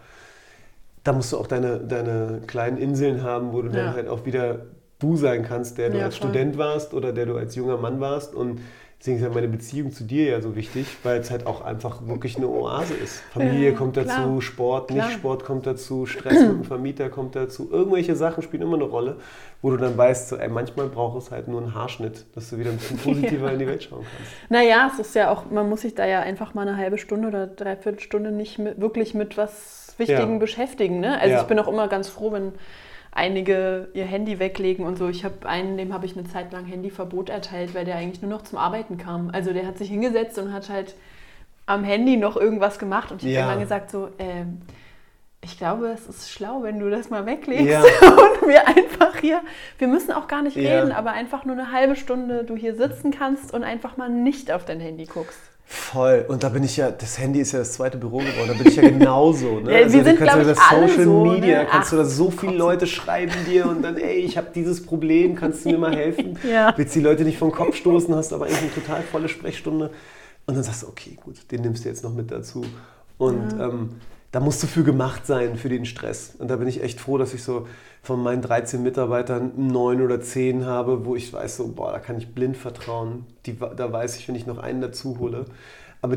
Da musst du auch deine, deine kleinen Inseln haben, wo du ja. dann halt auch wieder du sein kannst, der du ja, als voll. Student warst oder der du als junger Mann warst. Und Deswegen ist ja meine Beziehung zu dir ja so wichtig, weil es halt auch einfach wirklich eine Oase ist. Familie ja, kommt dazu, klar. Sport, klar. Nicht-Sport kommt dazu, Stress mit dem Vermieter kommt dazu. Irgendwelche Sachen spielen immer eine Rolle, wo du dann weißt, so, ey, manchmal braucht es halt nur einen Haarschnitt, dass du wieder ein bisschen positiver ja. in die Welt schauen kannst. Naja, es ist ja auch, man muss sich da ja einfach mal eine halbe Stunde oder dreiviertel Stunde nicht mit, wirklich mit was Wichtigem ja. beschäftigen. Ne? Also ich bin auch immer ganz froh, wenn einige ihr Handy weglegen und so. Ich habe einen, dem habe ich eine Zeit lang Handyverbot erteilt, weil der eigentlich nur noch zum Arbeiten kam. Also der hat sich hingesetzt und hat halt am Handy noch irgendwas gemacht und ich ja. habe dann gesagt so, äh, ich glaube, es ist schlau, wenn du das mal weglegst ja. und wir einfach hier, wir müssen auch gar nicht ja. reden, aber einfach nur eine halbe Stunde du hier sitzen kannst und einfach mal nicht auf dein Handy guckst. Voll. Und da bin ich ja, das Handy ist ja das zweite Büro geworden, da bin ich ja genauso. Ne? ja, also wir sind, kannst du über Social so, Media, ne? kannst Ach, du da so viele Leute schreiben dir und dann, ey, ich habe dieses Problem, kannst du mir mal helfen? ja. Willst die Leute nicht vom Kopf stoßen, hast aber eigentlich eine total volle Sprechstunde. Und dann sagst du, okay, gut, den nimmst du jetzt noch mit dazu. Und ja. ähm, da musst du für gemacht sein, für den Stress. Und da bin ich echt froh, dass ich so von meinen 13 Mitarbeitern neun oder zehn habe, wo ich weiß, so, boah, da kann ich blind vertrauen. Die, da weiß ich, wenn ich noch einen dazu hole. Aber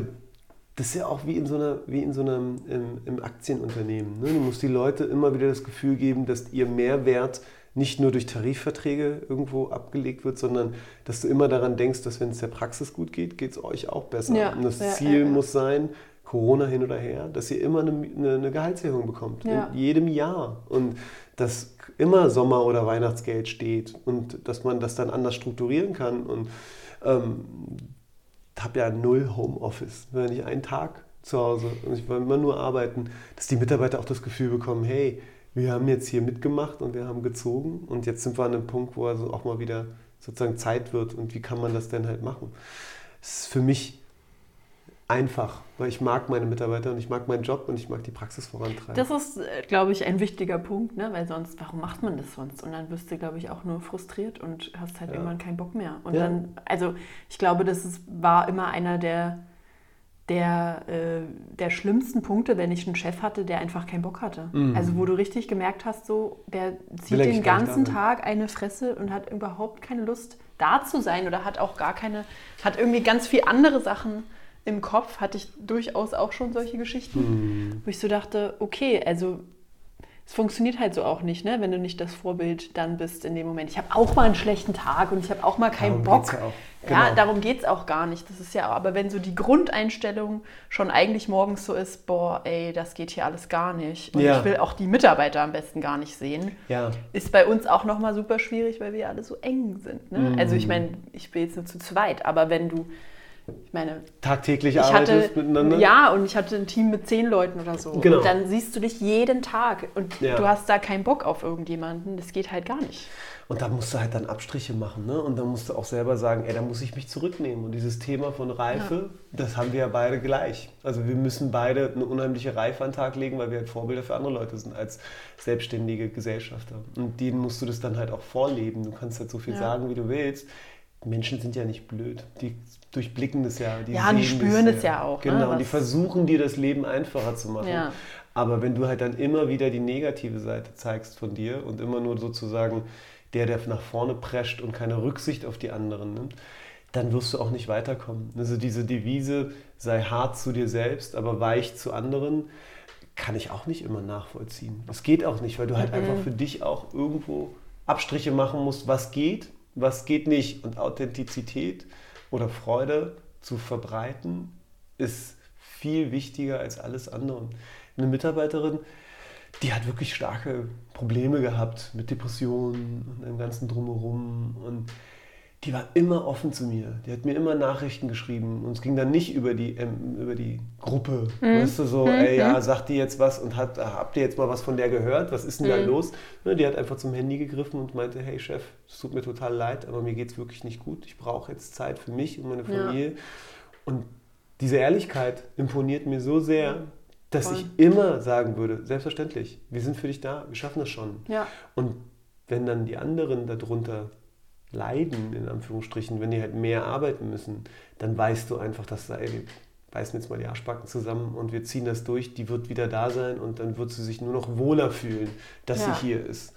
das ist ja auch wie in so, einer, wie in so einem im, im Aktienunternehmen. Ne? Du musst die Leute immer wieder das Gefühl geben, dass ihr Mehrwert nicht nur durch Tarifverträge irgendwo abgelegt wird, sondern dass du immer daran denkst, dass wenn es der Praxis gut geht, geht es euch auch besser. Ja, Und das ja, Ziel ja, muss sein, Corona hin oder her, dass ihr immer eine, eine, eine Gehaltserhöhung bekommt. In jedem Jahr. Und dass immer Sommer- oder Weihnachtsgeld steht und dass man das dann anders strukturieren kann. Und ähm, habe ja null Homeoffice. Wenn ich einen Tag zu Hause und ich will immer nur arbeiten, dass die Mitarbeiter auch das Gefühl bekommen, hey, wir haben jetzt hier mitgemacht und wir haben gezogen und jetzt sind wir an einem Punkt, wo also auch mal wieder sozusagen Zeit wird und wie kann man das denn halt machen? Das ist für mich einfach, weil ich mag meine Mitarbeiter und ich mag meinen Job und ich mag die Praxis vorantreiben. Das ist, äh, glaube ich, ein wichtiger Punkt, ne? weil sonst, warum macht man das sonst? Und dann wirst du, glaube ich, auch nur frustriert und hast halt ja. irgendwann keinen Bock mehr. Und ja. dann, also ich glaube, das ist, war immer einer der, der, äh, der schlimmsten Punkte, wenn ich einen Chef hatte, der einfach keinen Bock hatte. Mhm. Also wo du richtig gemerkt hast, so, der zieht den ganzen Tag eine Fresse und hat überhaupt keine Lust, da zu sein oder hat auch gar keine, hat irgendwie ganz viel andere Sachen im Kopf hatte ich durchaus auch schon solche Geschichten, mhm. wo ich so dachte, okay, also es funktioniert halt so auch nicht, ne? wenn du nicht das Vorbild dann bist in dem Moment. Ich habe auch mal einen schlechten Tag und ich habe auch mal keinen darum Bock. Ja, genau. ja, darum geht es auch gar nicht. Das ist ja, aber wenn so die Grundeinstellung schon eigentlich morgens so ist, boah, ey, das geht hier alles gar nicht. Und ja. ich will auch die Mitarbeiter am besten gar nicht sehen, ja. ist bei uns auch nochmal super schwierig, weil wir alle so eng sind. Ne? Mhm. Also ich meine, ich bin jetzt nur zu zweit, aber wenn du ich meine, tagtäglich ich arbeitest hatte, miteinander? Ja, und ich hatte ein Team mit zehn Leuten oder so. Genau. Und dann siehst du dich jeden Tag und ja. du hast da keinen Bock auf irgendjemanden. Das geht halt gar nicht. Und da musst du halt dann Abstriche machen. Ne? Und dann musst du auch selber sagen, ey, da muss ich mich zurücknehmen. Und dieses Thema von Reife, ja. das haben wir ja beide gleich. Also wir müssen beide eine unheimliche Reife an den Tag legen, weil wir halt Vorbilder für andere Leute sind als selbstständige Gesellschafter. Und denen musst du das dann halt auch vorleben. Du kannst halt so viel ja. sagen, wie du willst. Menschen sind ja nicht blöd. Die durchblicken das ja. Die ja, die spüren es ja. ja. auch. Ne, genau, ne, und die versuchen dir das Leben einfacher zu machen. Ja. Aber wenn du halt dann immer wieder die negative Seite zeigst von dir und immer nur sozusagen der, der nach vorne prescht und keine Rücksicht auf die anderen nimmt, dann wirst du auch nicht weiterkommen. Also diese Devise, sei hart zu dir selbst, aber weich zu anderen, kann ich auch nicht immer nachvollziehen. Das geht auch nicht, weil du halt mhm. einfach für dich auch irgendwo Abstriche machen musst, was geht, was geht nicht. Und Authentizität oder Freude zu verbreiten, ist viel wichtiger als alles andere. Eine Mitarbeiterin, die hat wirklich starke Probleme gehabt mit Depressionen und dem ganzen Drumherum. Und die war immer offen zu mir. Die hat mir immer Nachrichten geschrieben. Und es ging dann nicht über die, ähm, über die Gruppe. Mhm. Weißt du, so, mhm. ey, ja, sagt die jetzt was und hat, habt ihr jetzt mal was von der gehört? Was ist denn mhm. da los? Ne, die hat einfach zum Handy gegriffen und meinte, hey Chef, es tut mir total leid, aber mir geht es wirklich nicht gut. Ich brauche jetzt Zeit für mich und meine Familie. Ja. Und diese Ehrlichkeit imponiert mir so sehr, dass Voll. ich immer sagen würde, selbstverständlich, wir sind für dich da, wir schaffen das schon. Ja. Und wenn dann die anderen darunter leiden, in Anführungsstrichen, wenn die halt mehr arbeiten müssen, dann weißt du einfach, dass da, ey, wir beißen jetzt mal die Arschbacken zusammen und wir ziehen das durch, die wird wieder da sein und dann wird sie sich nur noch wohler fühlen, dass ja. sie hier ist.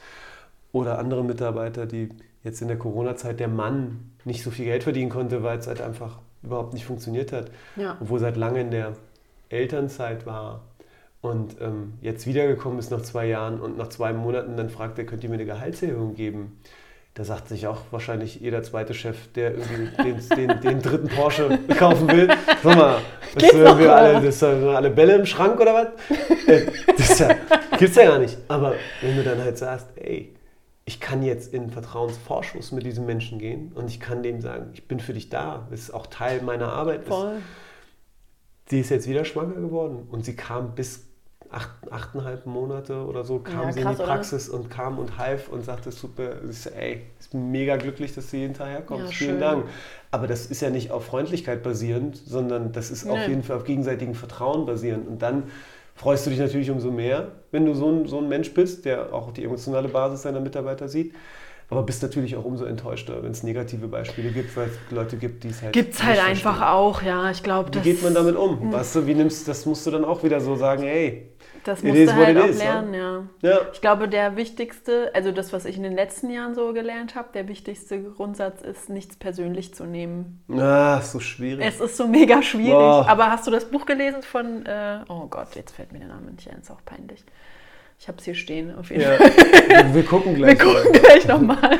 Oder andere Mitarbeiter, die jetzt in der Corona-Zeit der Mann nicht so viel Geld verdienen konnte, weil es halt einfach überhaupt nicht funktioniert hat. Ja. Obwohl seit lange in der Elternzeit war und ähm, jetzt wiedergekommen ist nach zwei Jahren und nach zwei Monaten dann fragt er, könnt ihr mir eine Gehaltserhöhung geben? Da sagt sich auch wahrscheinlich jeder zweite Chef, der irgendwie den, den, den dritten Porsche kaufen will. Sag mal, das, äh, wir alle, das sind alle Bälle im Schrank oder was? Äh, das ja, gibt's ja gar nicht. Aber wenn du dann halt sagst, ey, ich kann jetzt in Vertrauensvorschuss mit diesem Menschen gehen und ich kann dem sagen, ich bin für dich da, das ist auch Teil meiner Arbeit. Voll. Sie ist jetzt wieder schwanger geworden und sie kam bis acht, achteinhalb Monate oder so kam ja, sie in die Praxis oder? und kam und half und sagte, super, ey, ich bin mega glücklich, dass du hinterher kommst. Ja, Vielen schön. Dank. Aber das ist ja nicht auf Freundlichkeit basierend, sondern das ist nee. auf jeden Fall auf gegenseitigem Vertrauen basierend. Und dann freust du dich natürlich umso mehr, wenn du so ein, so ein Mensch bist, der auch die emotionale Basis seiner Mitarbeiter sieht. Aber bist natürlich auch umso enttäuschter, wenn es negative Beispiele gibt, weil es Leute gibt, die es halt. Gibt es halt einfach auch, ja. Ich glaube, Wie geht man damit um? Weißt du, wie nimmst das musst du dann auch wieder so sagen, ey, das musst du halt auch is, lernen, ja. ja. Ich glaube, der wichtigste, also das, was ich in den letzten Jahren so gelernt habe, der wichtigste Grundsatz ist, nichts persönlich zu nehmen. Ah, so schwierig. Es ist so mega schwierig. Boah. Aber hast du das Buch gelesen von, äh, oh Gott, jetzt fällt mir der Name nicht ein, ist auch peinlich. Ich habe es hier stehen, auf jeden ja. Fall. Wir gucken gleich. Wir gucken mal. gleich nochmal.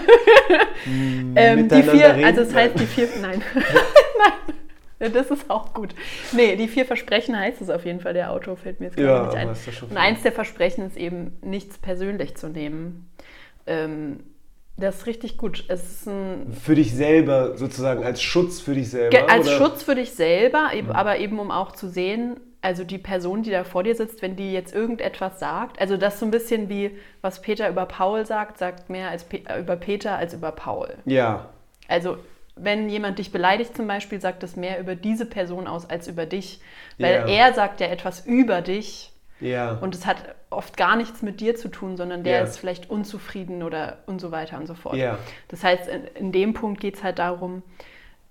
Ähm, die vier, also es heißt die vier, nein. nein. Das ist auch gut. Nee, die vier Versprechen heißt es auf jeden Fall. Der Autor fällt mir jetzt gerade ja, nicht ein. Und eins der Versprechen ist eben, nichts persönlich zu nehmen. Ähm, das ist richtig gut. Es ist für dich selber sozusagen, als Schutz für dich selber. Als oder? Schutz für dich selber, mhm. aber eben um auch zu sehen, also die Person, die da vor dir sitzt, wenn die jetzt irgendetwas sagt, also das so ein bisschen wie, was Peter über Paul sagt, sagt mehr als Pe über Peter als über Paul. Ja. Also wenn jemand dich beleidigt zum Beispiel, sagt das mehr über diese Person aus als über dich. Weil yeah. er sagt ja etwas über dich. Yeah. Und es hat oft gar nichts mit dir zu tun, sondern der yeah. ist vielleicht unzufrieden oder und so weiter und so fort. Das heißt, in, in dem Punkt geht es halt darum,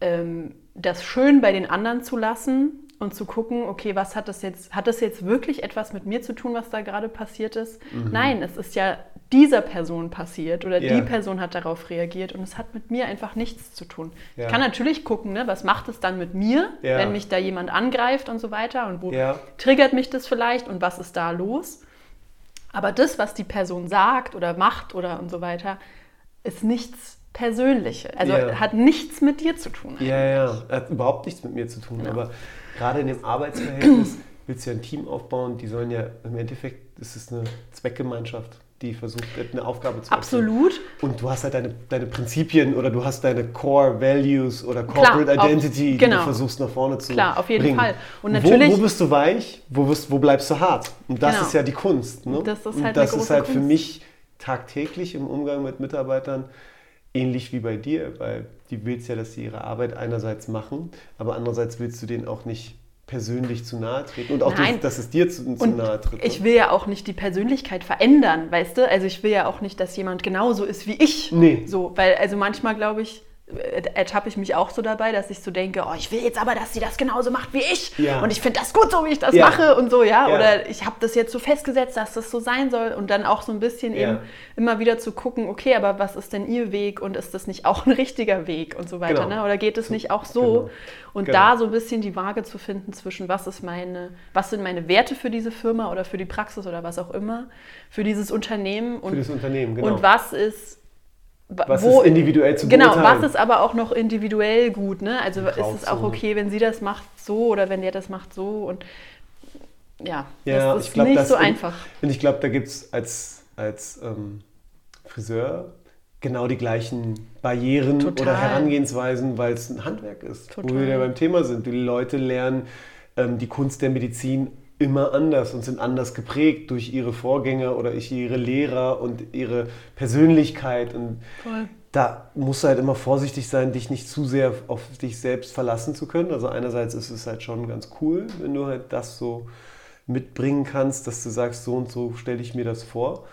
ähm, das schön bei den anderen zu lassen und zu gucken, okay, was hat das jetzt, hat das jetzt wirklich etwas mit mir zu tun, was da gerade passiert ist? Mhm. Nein, es ist ja dieser Person passiert oder yeah. die Person hat darauf reagiert und es hat mit mir einfach nichts zu tun. Ja. Ich kann natürlich gucken, ne, was macht es dann mit mir, ja. wenn mich da jemand angreift und so weiter und wo ja. triggert mich das vielleicht und was ist da los? Aber das, was die Person sagt oder macht oder und so weiter, ist nichts Persönliches. Also hat nichts mit dir zu tun. Ja, ja, hat überhaupt nichts mit mir zu tun. Aber gerade in dem Arbeitsverhältnis willst du ja ein Team aufbauen, die sollen ja im Endeffekt, das ist eine Zweckgemeinschaft die versucht, eine Aufgabe zu Absolut. Erfüllen. Und du hast halt deine, deine Prinzipien oder du hast deine Core Values oder Corporate Klar, Identity, auf, genau. die du versuchst nach vorne zu Klar, auf jeden bringen. Fall. Und natürlich, wo, wo bist du weich, wo, bist, wo bleibst du hart? Und das genau. ist ja die Kunst. Ne? Das ist halt, Und das ist halt für mich tagtäglich im Umgang mit Mitarbeitern ähnlich wie bei dir, weil die willst ja, dass sie ihre Arbeit einerseits machen, aber andererseits willst du denen auch nicht persönlich zu nahe treten und auch, Nein. dass es dir zu, zu nahe tritt. Ich will ja auch nicht die Persönlichkeit verändern, weißt du? Also ich will ja auch nicht, dass jemand genauso ist wie ich. Nee. So, weil also manchmal glaube ich, ertappe ich mich auch so dabei, dass ich so denke, oh, ich will jetzt aber, dass sie das genauso macht wie ich. Ja. Und ich finde das gut, so wie ich das ja. mache und so, ja. ja. Oder ich habe das jetzt so festgesetzt, dass das so sein soll. Und dann auch so ein bisschen eben immer wieder zu gucken, okay, aber was ist denn ihr Weg und ist das nicht auch ein richtiger Weg und so weiter, genau. ne? Oder geht es nicht auch so? Genau. Und genau. da so ein bisschen die Waage zu finden zwischen, was ist meine, was sind meine Werte für diese Firma oder für die Praxis oder was auch immer, für dieses Unternehmen und, für das Unternehmen, genau. und was ist was wo, ist individuell zu Genau, was ist aber auch noch individuell gut, ne? Also ist es auch okay, wenn sie das macht so oder wenn der das macht so und ja, ja das ist glaub, nicht das so einfach. Und ich glaube, da gibt es als, als ähm, Friseur genau die gleichen Barrieren Total. oder Herangehensweisen, weil es ein Handwerk ist, Total. wo wir ja beim Thema sind. Die Leute lernen ähm, die Kunst der Medizin immer anders und sind anders geprägt durch ihre Vorgänger oder ihre Lehrer und ihre Persönlichkeit. Und Voll. da musst du halt immer vorsichtig sein, dich nicht zu sehr auf dich selbst verlassen zu können. Also einerseits ist es halt schon ganz cool, wenn du halt das so mitbringen kannst, dass du sagst, so und so stelle ich mir das vor.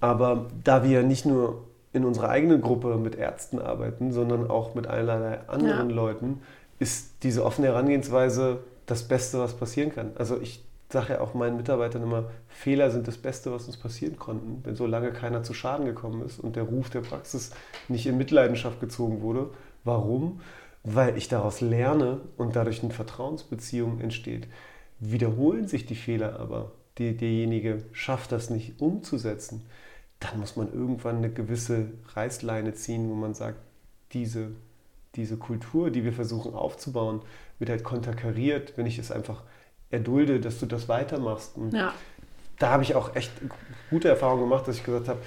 Aber da wir nicht nur in unserer eigenen Gruppe mit Ärzten arbeiten, sondern auch mit allerlei anderen ja. Leuten, ist diese offene Herangehensweise das Beste, was passieren kann. Also ich sage ja auch meinen Mitarbeitern immer, Fehler sind das Beste, was uns passieren konnten, wenn so lange keiner zu Schaden gekommen ist und der Ruf der Praxis nicht in Mitleidenschaft gezogen wurde. Warum? Weil ich daraus lerne und dadurch eine Vertrauensbeziehung entsteht. Wiederholen sich die Fehler aber, die, derjenige schafft das nicht umzusetzen, dann muss man irgendwann eine gewisse Reißleine ziehen, wo man sagt, diese, diese Kultur, die wir versuchen aufzubauen, wird halt konterkariert, wenn ich es einfach erdulde, dass du das weitermachst. Und ja. da habe ich auch echt gute Erfahrungen gemacht, dass ich gesagt habe,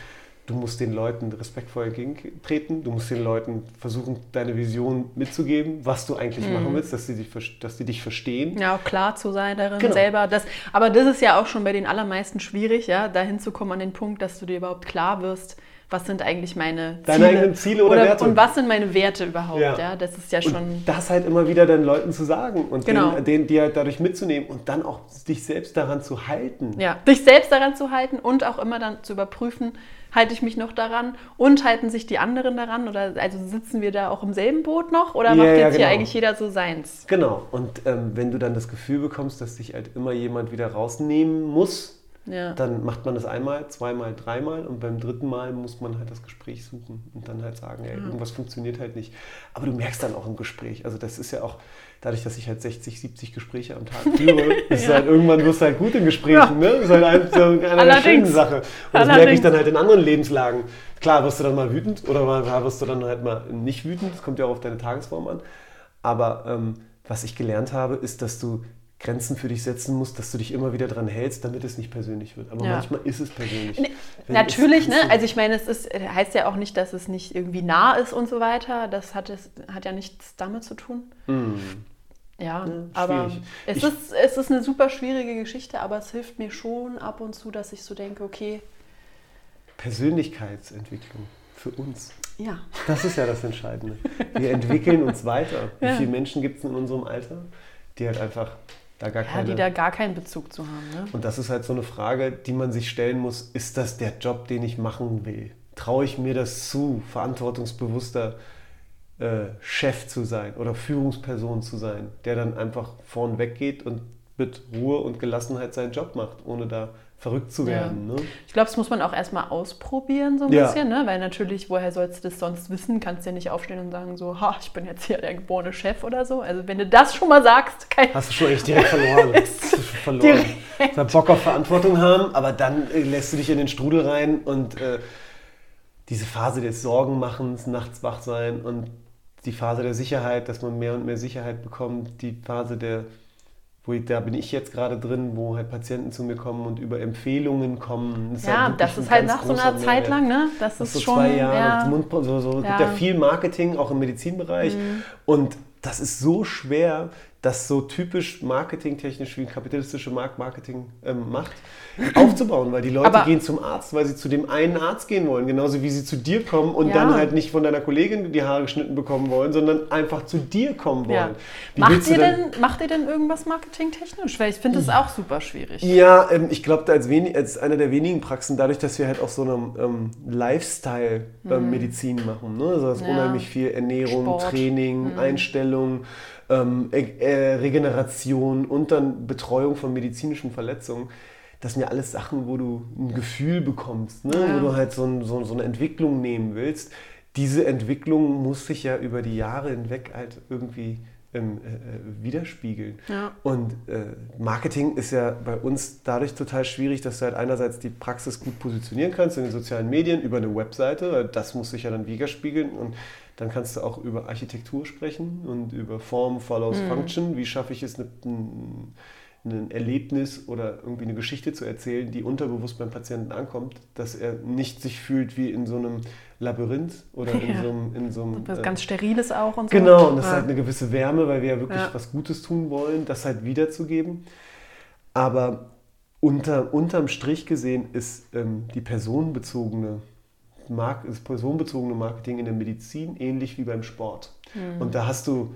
du musst den Leuten respektvoll entgegentreten, du musst den Leuten versuchen, deine Vision mitzugeben, was du eigentlich mhm. machen willst, dass sie, dich, dass sie dich verstehen. Ja, auch klar zu sein darin genau. selber. Das, aber das ist ja auch schon bei den allermeisten schwierig, ja, dahin zu kommen an den Punkt, dass du dir überhaupt klar wirst, was sind eigentlich meine Ziele? Deine eigenen Ziele oder, oder, Werte. Und was sind meine Werte überhaupt? Ja. ja das ist ja schon. Und das halt immer wieder den Leuten zu sagen und genau. denen, denen, die halt dadurch mitzunehmen und dann auch dich selbst daran zu halten. Ja, dich selbst daran zu halten und auch immer dann zu überprüfen, halte ich mich noch daran und halten sich die anderen daran? Oder also sitzen wir da auch im selben Boot noch oder ja, macht jetzt ja, genau. hier eigentlich jeder so seins? Genau. Und ähm, wenn du dann das Gefühl bekommst, dass dich halt immer jemand wieder rausnehmen muss, ja. Dann macht man das einmal, zweimal, dreimal und beim dritten Mal muss man halt das Gespräch suchen und dann halt sagen, ey, irgendwas funktioniert halt nicht. Aber du merkst dann auch im Gespräch, also das ist ja auch, dadurch, dass ich halt 60, 70 Gespräche am Tag führe, ist ja. halt irgendwann wirst du halt gut in Gesprächen, ja. ne? Das ist halt ein, so eine schönen Sache. Und das merke ich dann halt in anderen Lebenslagen. Klar wirst du dann mal wütend oder mal wirst du dann halt mal nicht wütend, das kommt ja auch auf deine Tagesform an. Aber ähm, was ich gelernt habe, ist, dass du Grenzen für dich setzen musst, dass du dich immer wieder dran hältst, damit es nicht persönlich wird. Aber ja. manchmal ist es persönlich. Ne, natürlich, ne? Also ich meine, es ist, heißt ja auch nicht, dass es nicht irgendwie nah ist und so weiter. Das hat, es, hat ja nichts damit zu tun. Mm. Ja, ja aber es ist, es ist eine super schwierige Geschichte, aber es hilft mir schon ab und zu, dass ich so denke, okay. Persönlichkeitsentwicklung für uns. Ja. Das ist ja das Entscheidende. Wir entwickeln uns weiter. Wie ja. viele Menschen gibt es in unserem Alter, die halt einfach da gar ja, keine, die da gar keinen Bezug zu haben. Ne? Und das ist halt so eine Frage, die man sich stellen muss, ist das der Job, den ich machen will? Traue ich mir das zu, verantwortungsbewusster äh, Chef zu sein oder Führungsperson zu sein, der dann einfach vorn weggeht und mit Ruhe und Gelassenheit seinen Job macht, ohne da verrückt zu werden. Ja. Ne? Ich glaube, das muss man auch erstmal ausprobieren, so ein ja. bisschen, ne? weil natürlich, woher sollst du das sonst wissen? Kannst du ja nicht aufstehen und sagen, so, ha, ich bin jetzt hier der geborene Chef oder so. Also, wenn du das schon mal sagst, hast du schon echt direkt verloren. hast du schon verloren. Direkt. Bock auf Verantwortung haben, aber dann äh, lässt du dich in den Strudel rein und äh, diese Phase des Sorgenmachens, nachts wach sein und die Phase der Sicherheit, dass man mehr und mehr Sicherheit bekommt, die Phase der wo ich, da bin ich jetzt gerade drin, wo halt Patienten zu mir kommen und über Empfehlungen kommen. Das ja, halt das ist halt nach so einer Zeit lang, ne? Das, das ist so schon zwei Jahre. Ja. Mund, so, so ja. gibt ja viel Marketing, auch im Medizinbereich. Mhm. Und das ist so schwer, das so typisch marketingtechnisch wie kapitalistische Marktmarketing ähm, macht, aufzubauen, weil die Leute Aber gehen zum Arzt, weil sie zu dem einen Arzt gehen wollen, genauso wie sie zu dir kommen und ja. dann halt nicht von deiner Kollegin die Haare geschnitten bekommen wollen, sondern einfach zu dir kommen wollen. Ja. Macht, ihr denn, macht ihr denn irgendwas marketingtechnisch? Weil ich finde das auch super schwierig. Ja, ähm, ich glaube, als, als einer der wenigen Praxen, dadurch, dass wir halt auch so eine ähm, Lifestyle-Medizin ähm, mhm. machen, ne? also ja. unheimlich viel Ernährung, Sport. Training, mhm. Einstellung, ähm, äh, Regeneration und dann Betreuung von medizinischen Verletzungen. Das sind ja alles Sachen, wo du ein Gefühl bekommst, ne? Ja. wo du halt so, ein, so, so eine Entwicklung nehmen willst. Diese Entwicklung muss sich ja über die Jahre hinweg halt irgendwie ähm, äh, äh, widerspiegeln. Ja. Und äh, Marketing ist ja bei uns dadurch total schwierig, dass du halt einerseits die Praxis gut positionieren kannst in den sozialen Medien, über eine Webseite, das muss sich ja dann widerspiegeln und dann kannst du auch über Architektur sprechen und über Form follows mhm. Function. Wie schaffe ich es, ein, ein Erlebnis oder irgendwie eine Geschichte zu erzählen, die unterbewusst beim Patienten ankommt, dass er nicht sich fühlt wie in so einem Labyrinth oder in ja. so einem... In so einem was äh, ganz Steriles auch und so. Genau, und das ja. ist halt eine gewisse Wärme, weil wir ja wirklich ja. was Gutes tun wollen, das halt wiederzugeben. Aber unter, unterm Strich gesehen ist ähm, die personenbezogene Mark das personenbezogene Marketing in der Medizin ähnlich wie beim Sport. Mhm. Und da hast du,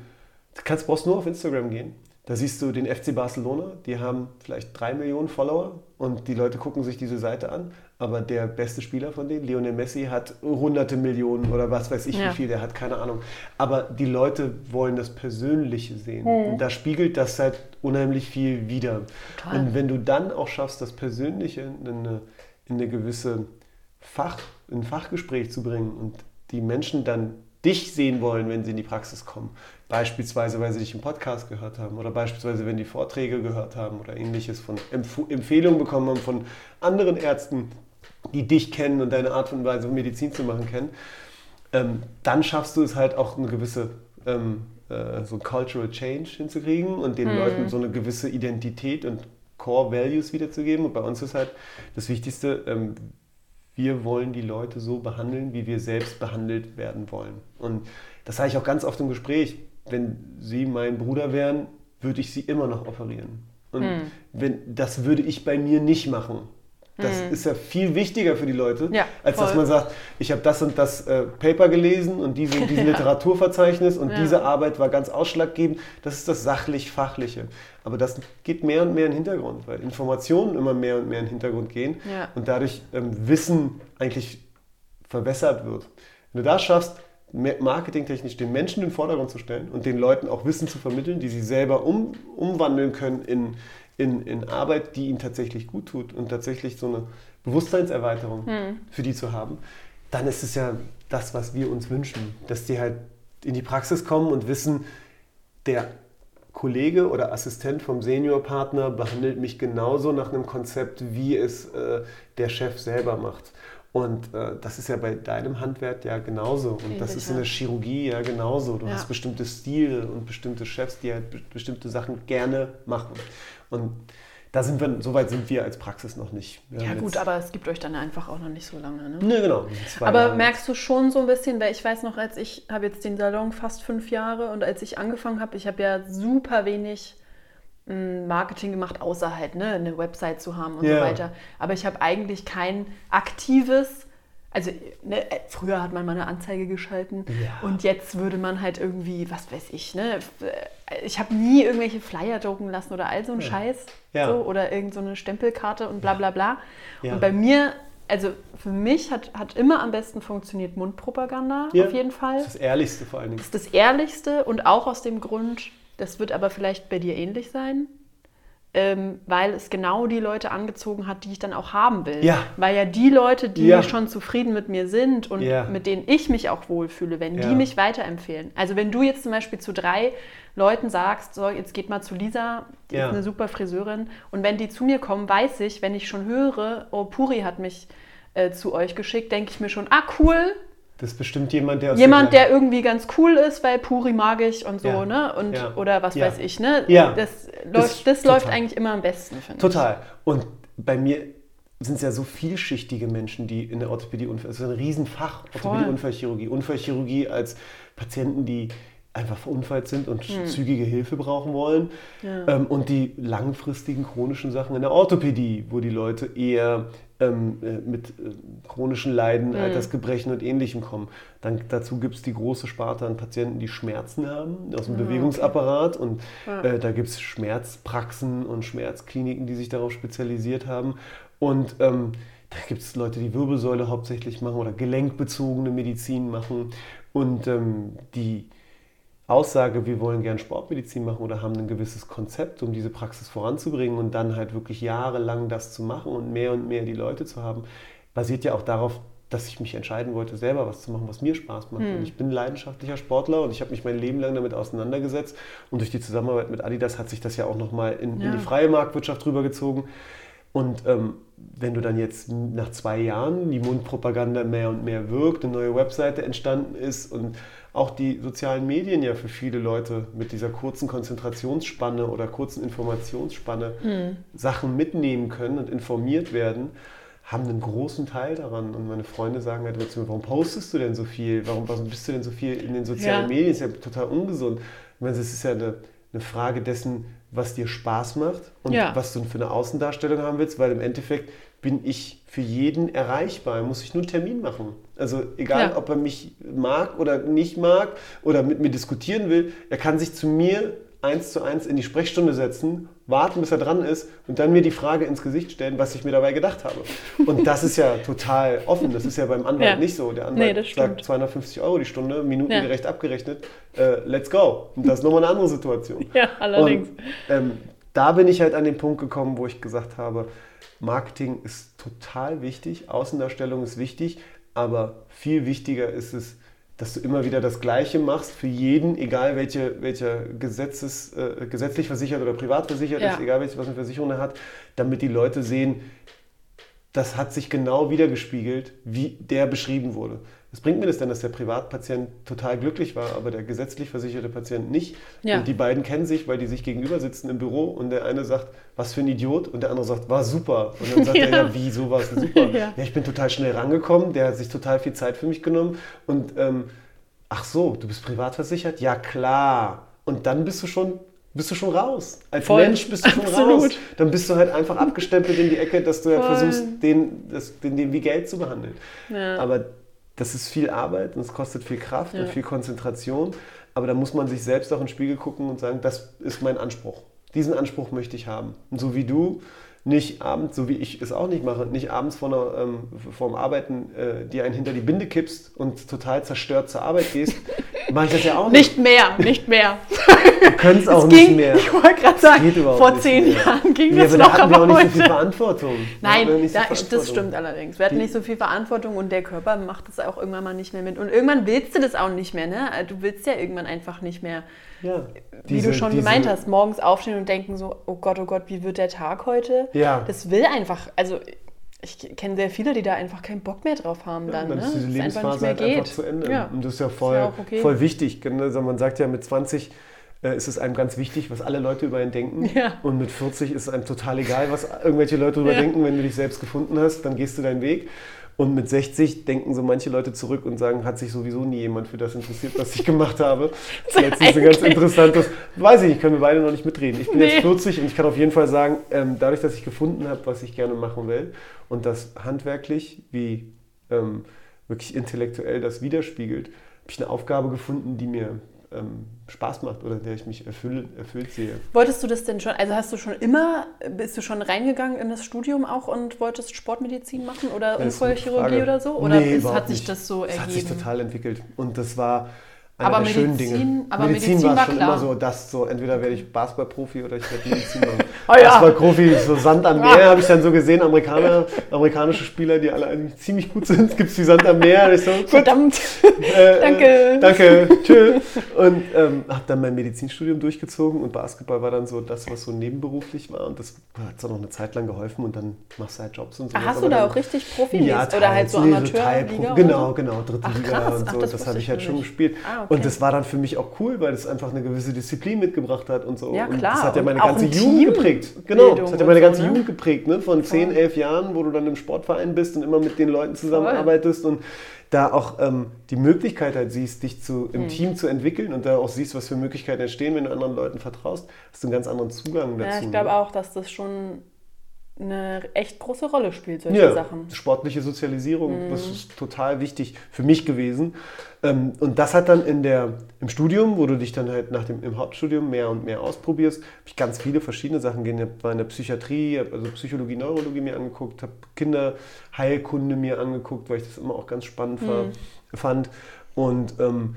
du kannst, brauchst nur auf Instagram gehen. Da siehst du den FC Barcelona, die haben vielleicht drei Millionen Follower und die Leute gucken sich diese Seite an. Aber der beste Spieler von denen, Lionel Messi, hat hunderte Millionen oder was weiß ich ja. wie viel, der hat keine Ahnung. Aber die Leute wollen das Persönliche sehen. Mhm. Und da spiegelt das halt unheimlich viel wider. Total. Und wenn du dann auch schaffst, das Persönliche in eine, in eine gewisse Fach, ein Fachgespräch zu bringen und die Menschen dann dich sehen wollen, wenn sie in die Praxis kommen. Beispielsweise, weil sie dich im Podcast gehört haben oder beispielsweise, wenn die Vorträge gehört haben oder ähnliches von Empf Empfehlungen bekommen haben von anderen Ärzten, die dich kennen und deine Art und Weise, Medizin zu machen, kennen. Ähm, dann schaffst du es halt auch eine gewisse ähm, äh, so Cultural Change hinzukriegen und den hm. Leuten so eine gewisse Identität und Core Values wiederzugeben. Und bei uns ist halt das Wichtigste, ähm, wir wollen die Leute so behandeln, wie wir selbst behandelt werden wollen. Und das sage ich auch ganz oft im Gespräch. Wenn Sie mein Bruder wären, würde ich Sie immer noch operieren. Und hm. wenn, das würde ich bei mir nicht machen. Das mhm. ist ja viel wichtiger für die Leute, ja, als voll. dass man sagt, ich habe das und das äh, Paper gelesen und diese, diesen ja. Literaturverzeichnis und ja. diese Arbeit war ganz ausschlaggebend. Das ist das sachlich-fachliche. Aber das geht mehr und mehr in den Hintergrund, weil Informationen immer mehr und mehr in den Hintergrund gehen und dadurch ähm, Wissen eigentlich verwässert wird. Wenn du das schaffst, marketingtechnisch den Menschen in den Vordergrund zu stellen und den Leuten auch Wissen zu vermitteln, die sie selber um, umwandeln können in, in, in Arbeit, die ihnen tatsächlich gut tut und tatsächlich so eine Bewusstseinserweiterung hm. für die zu haben, dann ist es ja das, was wir uns wünschen, dass die halt in die Praxis kommen und wissen, der Kollege oder Assistent vom Seniorpartner behandelt mich genauso nach einem Konzept, wie es äh, der Chef selber macht. Und äh, das ist ja bei deinem Handwerk ja genauso. Und das ist in der Chirurgie ja genauso. Du ja. hast bestimmte Stile und bestimmte Chefs, die halt bestimmte Sachen gerne machen. Und da sind wir, soweit sind wir als Praxis noch nicht. Wir ja gut, aber es gibt euch dann einfach auch noch nicht so lange. Ne, ne genau. Aber Jahre. merkst du schon so ein bisschen, weil ich weiß noch, als ich habe jetzt den Salon fast fünf Jahre und als ich angefangen habe, ich habe ja super wenig Marketing gemacht, außer halt ne, eine Website zu haben und yeah. so weiter. Aber ich habe eigentlich kein aktives, also ne, früher hat man mal eine Anzeige geschalten ja. und jetzt würde man halt irgendwie, was weiß ich, ne, ich habe nie irgendwelche Flyer drucken lassen oder all so ein ja. Scheiß ja. So, oder irgendeine so Stempelkarte und bla bla bla. Und bei mir also für mich hat, hat immer am besten funktioniert Mundpropaganda, auf jeden Fall. Das ist das Ehrlichste vor allen Dingen. Das ist das Ehrlichste und auch aus dem Grund, das wird aber vielleicht bei dir ähnlich sein. Ähm, weil es genau die Leute angezogen hat, die ich dann auch haben will. Ja. Weil ja die Leute, die ja. schon zufrieden mit mir sind und ja. mit denen ich mich auch wohlfühle, wenn die mich weiterempfehlen. Also wenn du jetzt zum Beispiel zu drei Leuten sagst, so jetzt geht mal zu Lisa, die ist eine super Friseurin und wenn die zu mir kommen, weiß ich, wenn ich schon höre, oh Puri hat mich äh, zu euch geschickt, denke ich mir schon, ah cool, das ist bestimmt jemand, der Jemand, der irgendwie ganz cool ist, weil Puri mag ich und so, ja. ne? Und, ja. Oder was ja. weiß ich, ne? Ja. Das, läuft, das läuft eigentlich immer am besten, finde ich. Total. Und bei mir sind es ja so vielschichtige Menschen, die in der Orthopädie, es ist ein Riesenfach, Orthopädie-Unfallchirurgie. Unfallchirurgie als Patienten, die einfach verunfallt sind und hm. zügige Hilfe brauchen wollen. Ja. Ähm, und die langfristigen chronischen Sachen in der Orthopädie, wo die Leute eher ähm, äh, mit äh, chronischen Leiden, mhm. Altersgebrechen und Ähnlichem kommen. Dann, dazu gibt es die große Sparte an Patienten, die Schmerzen haben aus dem ja, Bewegungsapparat. Okay. Und ja. äh, da gibt es Schmerzpraxen und Schmerzkliniken, die sich darauf spezialisiert haben. Und ähm, da gibt es Leute, die Wirbelsäule hauptsächlich machen oder gelenkbezogene Medizin machen. Und ähm, die Aussage, wir wollen gern Sportmedizin machen oder haben ein gewisses Konzept, um diese Praxis voranzubringen und dann halt wirklich jahrelang das zu machen und mehr und mehr die Leute zu haben, basiert ja auch darauf, dass ich mich entscheiden wollte, selber was zu machen, was mir Spaß macht. Hm. ich bin leidenschaftlicher Sportler und ich habe mich mein Leben lang damit auseinandergesetzt. Und durch die Zusammenarbeit mit Adidas hat sich das ja auch nochmal in, ja. in die freie Marktwirtschaft rübergezogen. Und ähm, wenn du dann jetzt nach zwei Jahren die Mundpropaganda mehr und mehr wirkt, eine neue Webseite entstanden ist und auch die sozialen Medien ja für viele Leute mit dieser kurzen Konzentrationsspanne oder kurzen Informationsspanne mhm. Sachen mitnehmen können und informiert werden, haben einen großen Teil daran. Und meine Freunde sagen halt zu mir, warum postest du denn so viel? Warum, warum bist du denn so viel in den sozialen ja. Medien? Das ist ja total ungesund. Ich meine, es ist ja eine, eine Frage dessen, was dir Spaß macht und ja. was du für eine Außendarstellung haben willst, weil im Endeffekt bin ich für jeden erreichbar. Muss ich nur einen Termin machen. Also egal, ja. ob er mich mag oder nicht mag oder mit mir diskutieren will, er kann sich zu mir eins zu eins in die Sprechstunde setzen, warten, bis er dran ist und dann mir die Frage ins Gesicht stellen, was ich mir dabei gedacht habe. Und das ist ja total offen. Das ist ja beim Anwalt ja. nicht so. Der Anwalt nee, sagt 250 Euro die Stunde, minutengerecht ja. abgerechnet, äh, let's go. Und das ist nochmal eine andere Situation. Ja, allerdings. Und, ähm, da bin ich halt an den Punkt gekommen, wo ich gesagt habe, Marketing ist total wichtig, Außendarstellung ist wichtig, aber viel wichtiger ist es, dass du immer wieder das Gleiche machst für jeden, egal welche, welcher Gesetzes, äh, gesetzlich versichert oder privat versichert ja. ist, egal welche, was eine Versicherung er hat, damit die Leute sehen, das hat sich genau wiedergespiegelt, wie der beschrieben wurde. Was bringt mir das denn, dass der Privatpatient total glücklich war, aber der gesetzlich versicherte Patient nicht? Ja. Und die beiden kennen sich, weil die sich gegenüber sitzen im Büro und der eine sagt, was für ein Idiot und der andere sagt, war super. Und dann sagt ja. er, ja, wie, so war es super. ja. ja. ich bin total schnell rangekommen, der hat sich total viel Zeit für mich genommen und ähm, ach so, du bist privat versichert? Ja, klar. Und dann bist du schon bist du schon raus. Als Voll. Mensch bist du schon Absolut. raus. Dann bist du halt einfach abgestempelt in die Ecke, dass du halt versuchst, den, das, den, den wie Geld zu behandeln. Ja. Aber das ist viel Arbeit und es kostet viel Kraft ja. und viel Konzentration. Aber da muss man sich selbst auch in den Spiegel gucken und sagen, das ist mein Anspruch. Diesen Anspruch möchte ich haben. Und so wie du nicht abends, so wie ich es auch nicht mache, nicht abends vor, einer, ähm, vor dem Arbeiten äh, dir einen hinter die Binde kippst und total zerstört zur Arbeit gehst, mache ich das ja auch nicht. Nicht mehr, nicht mehr. Du könntest auch ging, nicht mehr. Ich wollte gerade sagen, vor zehn. Jahren ging ja, das noch, da hatten wir auch nicht so viel Verantwortung. Nein, da, so Verantwortung. das stimmt allerdings. Wir hatten nicht so viel Verantwortung und der Körper macht das auch irgendwann mal nicht mehr mit. Und irgendwann willst du das auch nicht mehr, ne? Du willst ja irgendwann einfach nicht mehr ja, wie diese, du schon diese, gemeint hast, morgens aufstehen und denken so, oh Gott, oh Gott, wie wird der Tag heute? Ja. Das will einfach, also ich kenne sehr viele, die da einfach keinen Bock mehr drauf haben ja, dann. dann ne? ist diese Lebensphase halt einfach zu Ende. Ja. Und das ist ja voll, ist ja okay. voll wichtig. Also man sagt ja mit 20 äh, ist es einem ganz wichtig, was alle Leute über ihn denken. Und mit 40 ist es einem total egal, was irgendwelche Leute darüber ja. denken. Wenn du dich selbst gefunden hast, dann gehst du deinen Weg. Und mit 60 denken so manche Leute zurück und sagen, hat sich sowieso nie jemand für das interessiert, was ich gemacht habe. Das ist letztens ein ganz interessantes, weiß ich nicht, können wir beide noch nicht mitreden. Ich bin nee. jetzt 40 und ich kann auf jeden Fall sagen, ähm, dadurch, dass ich gefunden habe, was ich gerne machen will und das handwerklich wie ähm, wirklich intellektuell das widerspiegelt, habe ich eine Aufgabe gefunden, die mir ähm, Spaß macht oder der ich mich erfüll, erfüllt sehe. Wolltest du das denn schon, also hast du schon immer, bist du schon reingegangen in das Studium auch und wolltest Sportmedizin machen oder Unfallchirurgie oder so? Oder nee, ist, hat sich das so ergeben? Das hat sich total entwickelt und das war einer aber der Medizin, schönen Dinge. Aber Medizin, Medizin war, war schon klar. immer so, dass so entweder werde ich Basketballprofi oder ich werde Medizin machen. oh, ja. Basketballprofi, so Sand am Meer, habe ich dann so gesehen, Amerikaner, amerikanische Spieler, die alle eigentlich ziemlich gut sind, gibt es wie Sand am Meer. So, Verdammt, äh, danke. danke, tschö. Und ähm, habe dann mein Medizinstudium durchgezogen und Basketball war dann so das, was so nebenberuflich war und das hat so noch eine Zeit lang geholfen und dann machst du halt Jobs und so. Ach, hast du da auch richtig Profi ja, oder halt so Amateurliga? Genau, genau, dritte Ach, Liga und so. Ach, das, das habe ich halt schon gespielt. Ah, okay. Und das war dann für mich auch cool, weil es einfach eine gewisse Disziplin mitgebracht hat und so. Ja, klar. Und das hat ja meine ganze Jugend geprägt. Genau, das hat ja meine ganze so, ne? Jugend geprägt, ne? Von Voll. 10, 11 Jahren, wo du dann im Sportverein bist und immer mit den Leuten zusammenarbeitest Voll. und da auch ähm, die Möglichkeit halt siehst, dich zu, im hm. Team zu entwickeln und da auch siehst, was für Möglichkeiten entstehen, wenn du anderen Leuten vertraust, hast du einen ganz anderen Zugang dazu. Ja, ich glaube auch, dass das schon eine echt große Rolle spielt, solche ja, Sachen. Sportliche Sozialisierung, mhm. das ist total wichtig für mich gewesen. Ähm, und das hat dann in der, im Studium, wo du dich dann halt nach dem, im Hauptstudium mehr und mehr ausprobierst, habe ich ganz viele verschiedene Sachen gesehen. Ich war in der Psychiatrie, habe also Psychologie, Neurologie mir angeguckt, habe Kinderheilkunde mir angeguckt, weil ich das immer auch ganz spannend mhm. fand. Und ähm,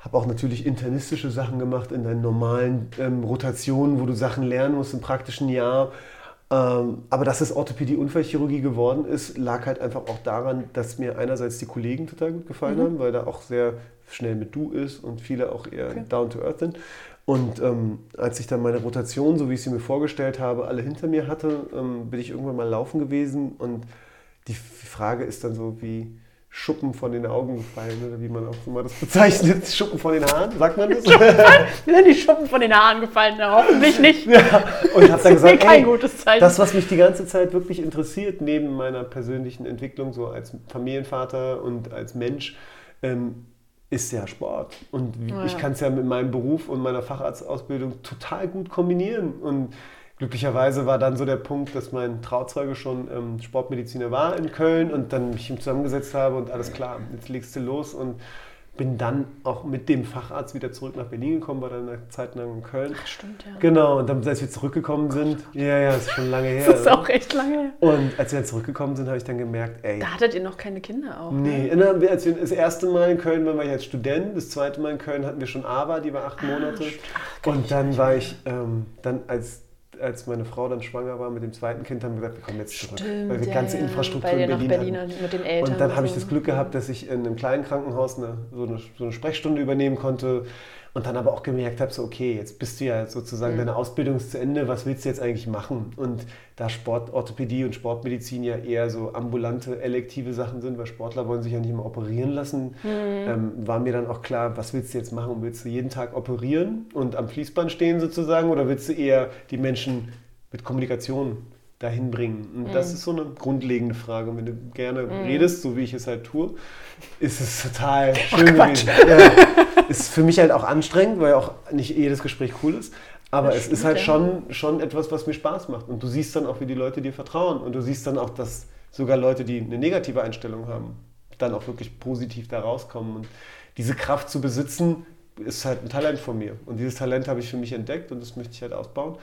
habe auch natürlich internistische Sachen gemacht in deinen normalen ähm, Rotationen, wo du Sachen lernen musst im praktischen Jahr. Ähm, aber dass es Orthopädie-Unfallchirurgie geworden ist, lag halt einfach auch daran, dass mir einerseits die Kollegen total gut gefallen mhm. haben, weil da auch sehr schnell mit Du ist und viele auch eher okay. down to earth sind. Und ähm, als ich dann meine Rotation, so wie ich sie mir vorgestellt habe, alle hinter mir hatte, ähm, bin ich irgendwann mal laufen gewesen. Und die Frage ist dann so, wie, Schuppen von den Augen gefallen, oder wie man auch immer das bezeichnet. Schuppen von den Haaren, sagt man das? Mir sind die Schuppen von den Haaren gefallen, hoffentlich nicht. Ja, und habe dann gesagt, kein ey, gutes Zeichen. das, was mich die ganze Zeit wirklich interessiert, neben meiner persönlichen Entwicklung, so als Familienvater und als Mensch, ähm, ist ja Sport. Und ja. ich kann es ja mit meinem Beruf und meiner Facharztausbildung total gut kombinieren. Und glücklicherweise war dann so der Punkt, dass mein Trauzeuge schon ähm, Sportmediziner war in Köln und dann mich ihm zusammengesetzt habe und alles klar, jetzt legst du los und bin dann auch mit dem Facharzt wieder zurück nach Berlin gekommen, war dann eine Zeit lang in Köln. Ach, stimmt, ja. Genau, und dann, als wir zurückgekommen sind, ja, ja, das ist schon lange her. Das ist auch echt lange her. Und als wir dann zurückgekommen sind, habe ich dann gemerkt, ey. Da hattet ihr noch keine Kinder auch. Nee, ne? als wir das erste Mal in Köln waren, war ich als Student, das zweite Mal in Köln hatten wir schon Ava, die war acht ah, Monate. Ach, und dann war ich, ähm, dann als als meine Frau dann schwanger war mit dem zweiten Kind, haben wir gesagt, wir kommen jetzt zurück. Stimmt, weil wir ja, ganze Infrastruktur in Berlin, Berlin hatten. mit den Eltern. Und dann habe ich das Glück gehabt, dass ich in einem kleinen Krankenhaus eine, so, eine, so eine Sprechstunde übernehmen konnte und dann aber auch gemerkt habe, so okay, jetzt bist du ja sozusagen, mhm. deine Ausbildung ist zu Ende, was willst du jetzt eigentlich machen? Und da Sportorthopädie und Sportmedizin ja eher so ambulante, elektive Sachen sind, weil Sportler wollen sich ja nicht mehr operieren lassen, mhm. ähm, war mir dann auch klar, was willst du jetzt machen? Willst du jeden Tag operieren und am Fließband stehen sozusagen oder willst du eher die Menschen mit Kommunikation dahin bringen? Und mhm. das ist so eine grundlegende Frage. Und wenn du gerne mhm. redest, so wie ich es halt tue, ist es total schön gewesen. Ja, ist für mich halt auch anstrengend, weil auch nicht jedes Gespräch cool ist. Aber das es ist halt schon, schon etwas, was mir Spaß macht. Und du siehst dann auch, wie die Leute dir vertrauen. Und du siehst dann auch, dass sogar Leute, die eine negative Einstellung haben, dann auch wirklich positiv da rauskommen. Und diese Kraft zu besitzen, ist halt ein Talent von mir. Und dieses Talent habe ich für mich entdeckt und das möchte ich halt ausbauen.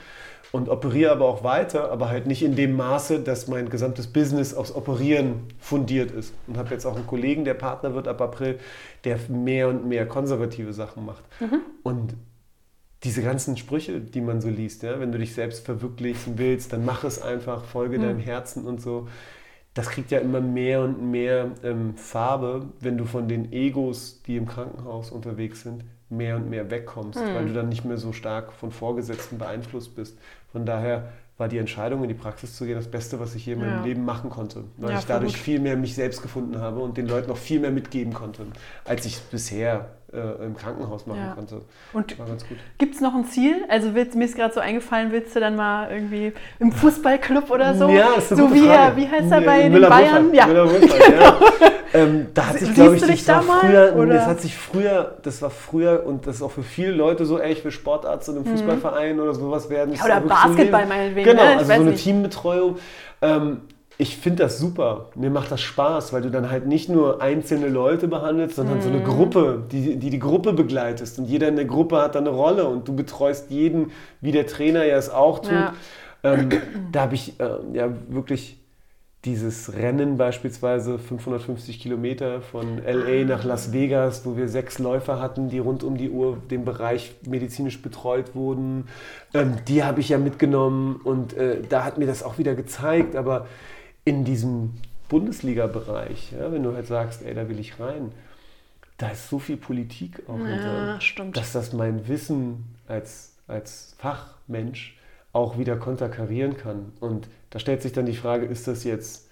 Und operiere aber auch weiter, aber halt nicht in dem Maße, dass mein gesamtes Business aufs Operieren fundiert ist. Und habe jetzt auch einen Kollegen, der Partner wird ab April, der mehr und mehr konservative Sachen macht. Mhm. Und diese ganzen Sprüche, die man so liest, ja, wenn du dich selbst verwirklichen willst, dann mach es einfach, folge mhm. deinem Herzen und so das kriegt ja immer mehr und mehr ähm, Farbe, wenn du von den Egos, die im Krankenhaus unterwegs sind, mehr und mehr wegkommst, mhm. weil du dann nicht mehr so stark von Vorgesetzten beeinflusst bist. Von daher war die Entscheidung, in die Praxis zu gehen, das Beste, was ich je in meinem ja. Leben machen konnte. Weil ja, ich dadurch gut. viel mehr mich selbst gefunden habe und den Leuten noch viel mehr mitgeben konnte, als ich bisher äh, im Krankenhaus machen ja. konnte. Und gibt es noch ein Ziel? Also willst, mir ist gerade so eingefallen, willst du dann mal irgendwie im Fußballclub oder so? Ja, ist eine so wie, Frage. wie heißt er bei den Bayern? Ja. Müller genau. ja. Ähm, da hat sich, glaube ich, das, da früher, oder? das hat sich früher, das war früher und das ist auch für viele Leute so, ey, ich will Sportarzt in einem mhm. Fußballverein oder sowas werden. Ja, oder Basketball meinetwegen. Genau, ne? also so eine nicht. Teambetreuung. Ähm, ich finde das super. Mir macht das Spaß, weil du dann halt nicht nur einzelne Leute behandelst, sondern mhm. so eine mhm. Gruppe, die, die die Gruppe begleitest. Und jeder in der Gruppe hat dann eine Rolle und du betreust jeden, wie der Trainer ja es auch tut. Ja. Ähm, da habe ich äh, ja wirklich dieses Rennen beispielsweise 550 Kilometer von LA nach Las Vegas, wo wir sechs Läufer hatten, die rund um die Uhr den Bereich medizinisch betreut wurden, ähm, die habe ich ja mitgenommen und äh, da hat mir das auch wieder gezeigt, aber in diesem Bundesliga-Bereich, ja, wenn du halt sagst, ey, da will ich rein, da ist so viel Politik auch ja, hinter, dass das mein Wissen als, als Fachmensch auch wieder konterkarieren kann. Und da stellt sich dann die Frage, ist das jetzt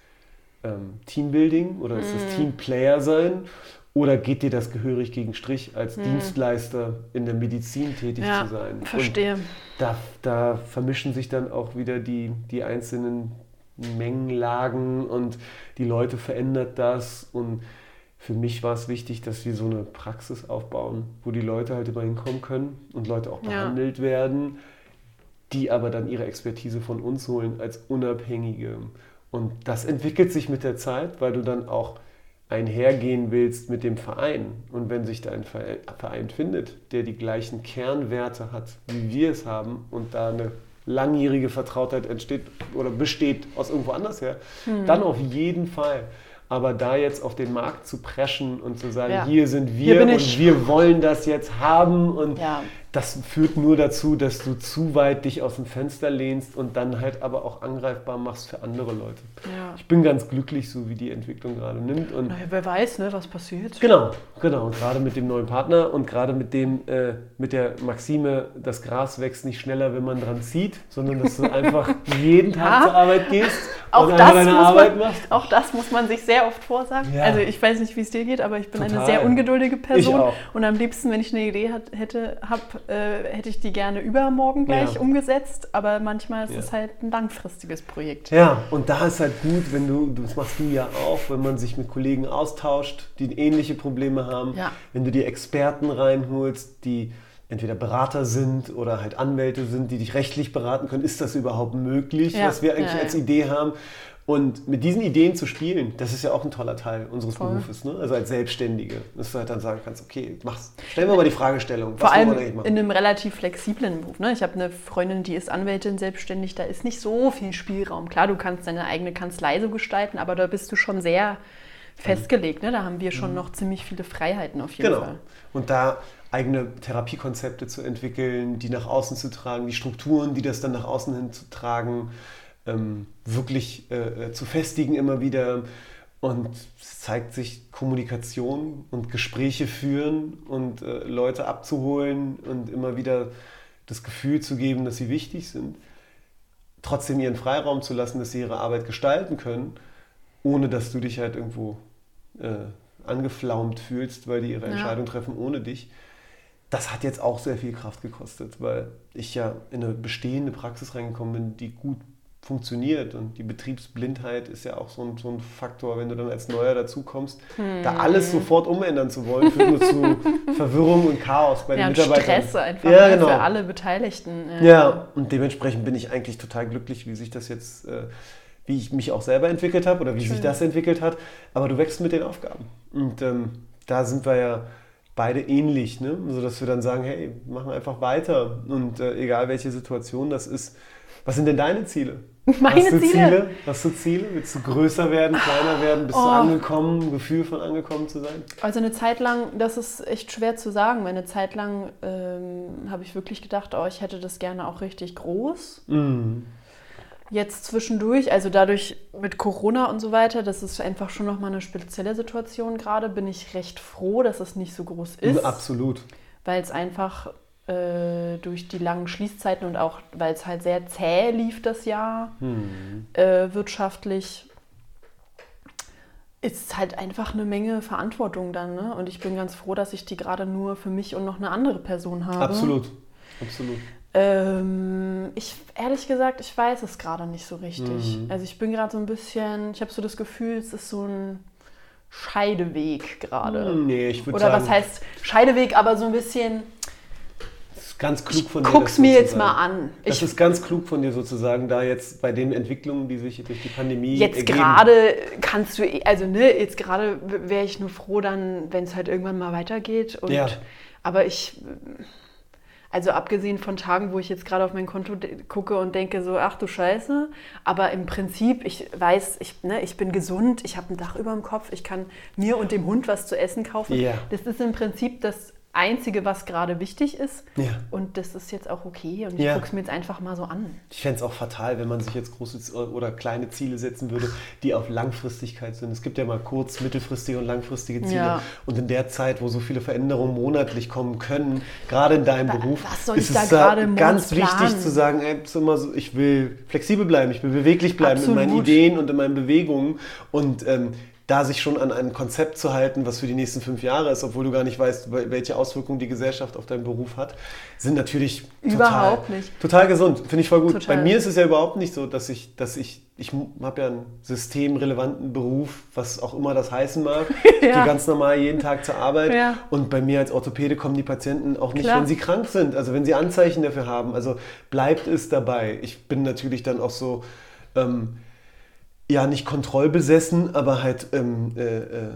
ähm, Teambuilding oder ist das mhm. Teamplayer sein? Oder geht dir das gehörig gegen Strich, als mm. Dienstleister in der Medizin tätig ja, zu sein? Verstehe. Da, da, vermischen sich dann auch wieder die, die einzelnen Mengenlagen und die Leute verändert das. Und für mich war es wichtig, dass wir so eine Praxis aufbauen, wo die Leute halt immer hinkommen können und Leute auch behandelt ja. werden, die aber dann ihre Expertise von uns holen als Unabhängige. Und das entwickelt sich mit der Zeit, weil du dann auch einhergehen willst mit dem Verein. Und wenn sich da ein Verein findet, der die gleichen Kernwerte hat, wie wir es haben und da eine langjährige Vertrautheit entsteht oder besteht aus irgendwo anders her, hm. dann auf jeden Fall. Aber da jetzt auf den Markt zu preschen und zu sagen, ja. hier sind wir hier und wir wollen das jetzt haben und ja das führt nur dazu, dass du zu weit dich aus dem Fenster lehnst und dann halt aber auch angreifbar machst für andere Leute. Ja. Ich bin ganz glücklich, so wie die Entwicklung gerade nimmt. Und naja, wer weiß, ne, was passiert. Genau, genau. Und gerade mit dem neuen Partner und gerade mit dem, äh, mit der Maxime, das Gras wächst nicht schneller, wenn man dran zieht, sondern dass du einfach jeden Tag ja. zur Arbeit gehst auch und das deine Arbeit man, machst. Auch das muss man sich sehr oft vorsagen. Ja. Also ich weiß nicht, wie es dir geht, aber ich bin Total. eine sehr ungeduldige Person. Und am liebsten, wenn ich eine Idee hat, hätte, habe, äh, hätte ich die gerne übermorgen gleich ja. umgesetzt, aber manchmal ist ja. es halt ein langfristiges Projekt. Ja, und da ist halt gut, wenn du, das machst du ja auch, wenn man sich mit Kollegen austauscht, die ähnliche Probleme haben, ja. wenn du die Experten reinholst, die entweder Berater sind oder halt Anwälte sind, die dich rechtlich beraten können. Ist das überhaupt möglich, was wir eigentlich als Idee haben? Und mit diesen Ideen zu spielen, das ist ja auch ein toller Teil unseres Voll. Berufes. Ne? Also als Selbstständige, dass du halt dann sagen kannst, okay, mach's. Stellen wir mal die Fragestellung. Vor allem in einem relativ flexiblen Beruf. Ne? Ich habe eine Freundin, die ist Anwältin selbstständig, da ist nicht so viel Spielraum. Klar, du kannst deine eigene Kanzlei so gestalten, aber da bist du schon sehr festgelegt. Ne? Da haben wir schon mhm. noch ziemlich viele Freiheiten auf jeden genau. Fall. Und da eigene Therapiekonzepte zu entwickeln, die nach außen zu tragen, die Strukturen, die das dann nach außen hin zu tragen ähm, wirklich äh, äh, zu festigen immer wieder. Und es zeigt sich Kommunikation und Gespräche führen und äh, Leute abzuholen und immer wieder das Gefühl zu geben, dass sie wichtig sind. Trotzdem ihren Freiraum zu lassen, dass sie ihre Arbeit gestalten können, ohne dass du dich halt irgendwo äh, angeflaumt fühlst, weil die ihre ja. Entscheidung treffen ohne dich. Das hat jetzt auch sehr viel Kraft gekostet, weil ich ja in eine bestehende Praxis reingekommen bin, die gut funktioniert. Und die Betriebsblindheit ist ja auch so ein, so ein Faktor, wenn du dann als Neuer dazukommst, hm. da alles sofort umändern zu wollen, führt nur zu Verwirrung und Chaos bei ja, den Mitarbeitern. Stress einfach ja, ne, genau. für alle Beteiligten. Ja. ja. und dementsprechend bin ich eigentlich total glücklich, wie sich das jetzt, äh, wie ich mich auch selber entwickelt habe oder wie Schön. sich das entwickelt hat. Aber du wächst mit den Aufgaben. Und ähm, da sind wir ja beide ähnlich, ne? sodass wir dann sagen, hey, machen einfach weiter. Und äh, egal welche Situation das ist, was sind denn deine Ziele? Meine Hast du Ziele? Ziele? Hast du Ziele? Willst du größer werden, kleiner werden? Bist oh. du angekommen? Ein Gefühl von angekommen zu sein? Also eine Zeit lang, das ist echt schwer zu sagen, weil eine Zeit lang ähm, habe ich wirklich gedacht, oh, ich hätte das gerne auch richtig groß. Mhm. Jetzt zwischendurch, also dadurch mit Corona und so weiter, das ist einfach schon nochmal eine spezielle Situation gerade, bin ich recht froh, dass es nicht so groß ist. Absolut. Weil es einfach äh, durch die langen Schließzeiten und auch, weil es halt sehr zäh lief das Jahr hm. äh, wirtschaftlich, ist halt einfach eine Menge Verantwortung dann. Ne? Und ich bin ganz froh, dass ich die gerade nur für mich und noch eine andere Person habe. Absolut, absolut. Ähm, ich ehrlich gesagt, ich weiß es gerade nicht so richtig. Mhm. Also ich bin gerade so ein bisschen, ich habe so das Gefühl, es ist so ein Scheideweg gerade. Nee, ich würde sagen. Oder was heißt Scheideweg, aber so ein bisschen ganz klug von dir. Guck's mir jetzt mal an. Das ich, ist ganz klug von dir sozusagen, da jetzt bei den Entwicklungen, die sich durch die Pandemie Jetzt gerade kannst du, also ne, jetzt gerade wäre ich nur froh dann, wenn es halt irgendwann mal weitergeht. Und, ja. Aber ich, also abgesehen von Tagen, wo ich jetzt gerade auf mein Konto gucke und denke so, ach du Scheiße, aber im Prinzip, ich weiß, ich, ne, ich bin gesund, ich habe ein Dach über dem Kopf, ich kann mir und dem Hund was zu essen kaufen. Ja. Das ist im Prinzip das Einzige, was gerade wichtig ist. Ja. Und das ist jetzt auch okay. Und ich ja. gucke es mir jetzt einfach mal so an. Ich fände es auch fatal, wenn man sich jetzt große oder kleine Ziele setzen würde, die auf Langfristigkeit sind. Es gibt ja mal kurz-, mittelfristige und langfristige Ziele. Ja. Und in der Zeit, wo so viele Veränderungen monatlich kommen können, gerade in deinem Beruf, ist es da ganz wichtig zu sagen, ey, immer so, ich will flexibel bleiben, ich will beweglich bleiben Absolut. in meinen Ideen und in meinen Bewegungen. Und ähm, da sich schon an ein Konzept zu halten, was für die nächsten fünf Jahre ist, obwohl du gar nicht weißt, welche Auswirkungen die Gesellschaft auf deinen Beruf hat, sind natürlich überhaupt total, nicht. total gesund. Finde ich voll gut. Total. Bei mir ist es ja überhaupt nicht so, dass ich, dass ich, ich habe ja einen systemrelevanten Beruf, was auch immer das heißen mag. ja. Ich gehe ganz normal jeden Tag zur Arbeit. Ja. Und bei mir als Orthopäde kommen die Patienten auch nicht, Klar. wenn sie krank sind, also wenn sie Anzeichen dafür haben. Also bleibt es dabei. Ich bin natürlich dann auch so. Ähm, ja, nicht kontrollbesessen, aber halt ähm, äh, äh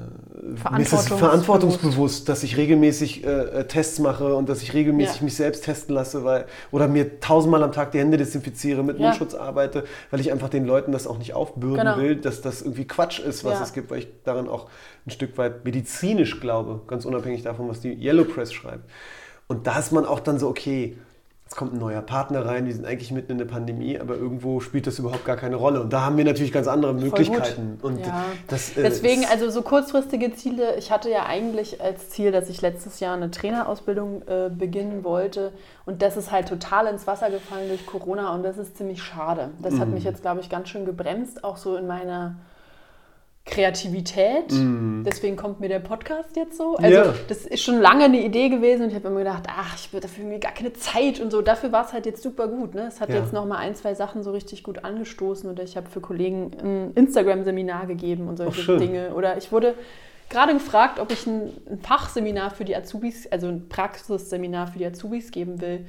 Verantwortungs verantwortungsbewusst, dass ich regelmäßig äh, äh, Tests mache und dass ich regelmäßig ja. mich selbst testen lasse, weil oder mir tausendmal am Tag die Hände desinfiziere, mit ja. Mundschutz arbeite, weil ich einfach den Leuten das auch nicht aufbürden genau. will, dass das irgendwie Quatsch ist, was ja. es gibt, weil ich daran auch ein Stück weit medizinisch glaube, ganz unabhängig davon, was die Yellow Press schreibt. Und da ist man auch dann so, okay, es kommt ein neuer Partner rein, wir sind eigentlich mitten in der Pandemie, aber irgendwo spielt das überhaupt gar keine Rolle. Und da haben wir natürlich ganz andere Möglichkeiten. Und ja. das, äh, Deswegen, also so kurzfristige Ziele, ich hatte ja eigentlich als Ziel, dass ich letztes Jahr eine Trainerausbildung äh, beginnen wollte. Und das ist halt total ins Wasser gefallen durch Corona und das ist ziemlich schade. Das mhm. hat mich jetzt, glaube ich, ganz schön gebremst, auch so in meiner Kreativität. Mm. Deswegen kommt mir der Podcast jetzt so. Also ja. das ist schon lange eine Idee gewesen und ich habe immer gedacht, ach, ich würde dafür irgendwie gar keine Zeit und so. Dafür war es halt jetzt super gut. Ne? Es hat ja. jetzt noch mal ein, zwei Sachen so richtig gut angestoßen oder ich habe für Kollegen ein Instagram-Seminar gegeben und solche Dinge. Oder ich wurde gerade gefragt, ob ich ein, ein Fachseminar für die Azubis, also ein Praxisseminar für die Azubis geben will.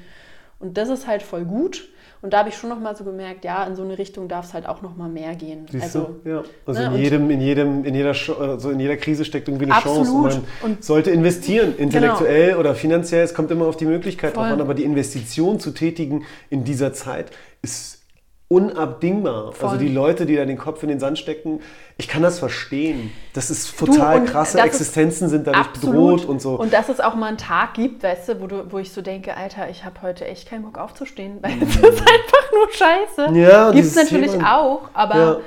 Und das ist halt voll gut. Und da habe ich schon noch mal so gemerkt, ja, in so eine Richtung darf es halt auch noch mal mehr gehen. Siehst also, du? Ja. Also ne? in, jedem, in, jedem, in, jeder, also in jeder Krise steckt irgendwie eine Absolut. Chance. Und man sollte investieren, intellektuell genau. oder finanziell. Es kommt immer auf die Möglichkeit drauf an, aber die Investition zu tätigen in dieser Zeit ist unabdingbar. Voll. Also die Leute, die da den Kopf in den Sand stecken, ich kann das verstehen. Das ist total du, krasse Existenzen sind dadurch absolut. bedroht und so. Und dass es auch mal einen Tag gibt, weißt du, wo, du, wo ich so denke, Alter, ich habe heute echt keinen Bock aufzustehen, weil es ist einfach nur scheiße. Ja, gibt es natürlich Thema, auch, aber ja.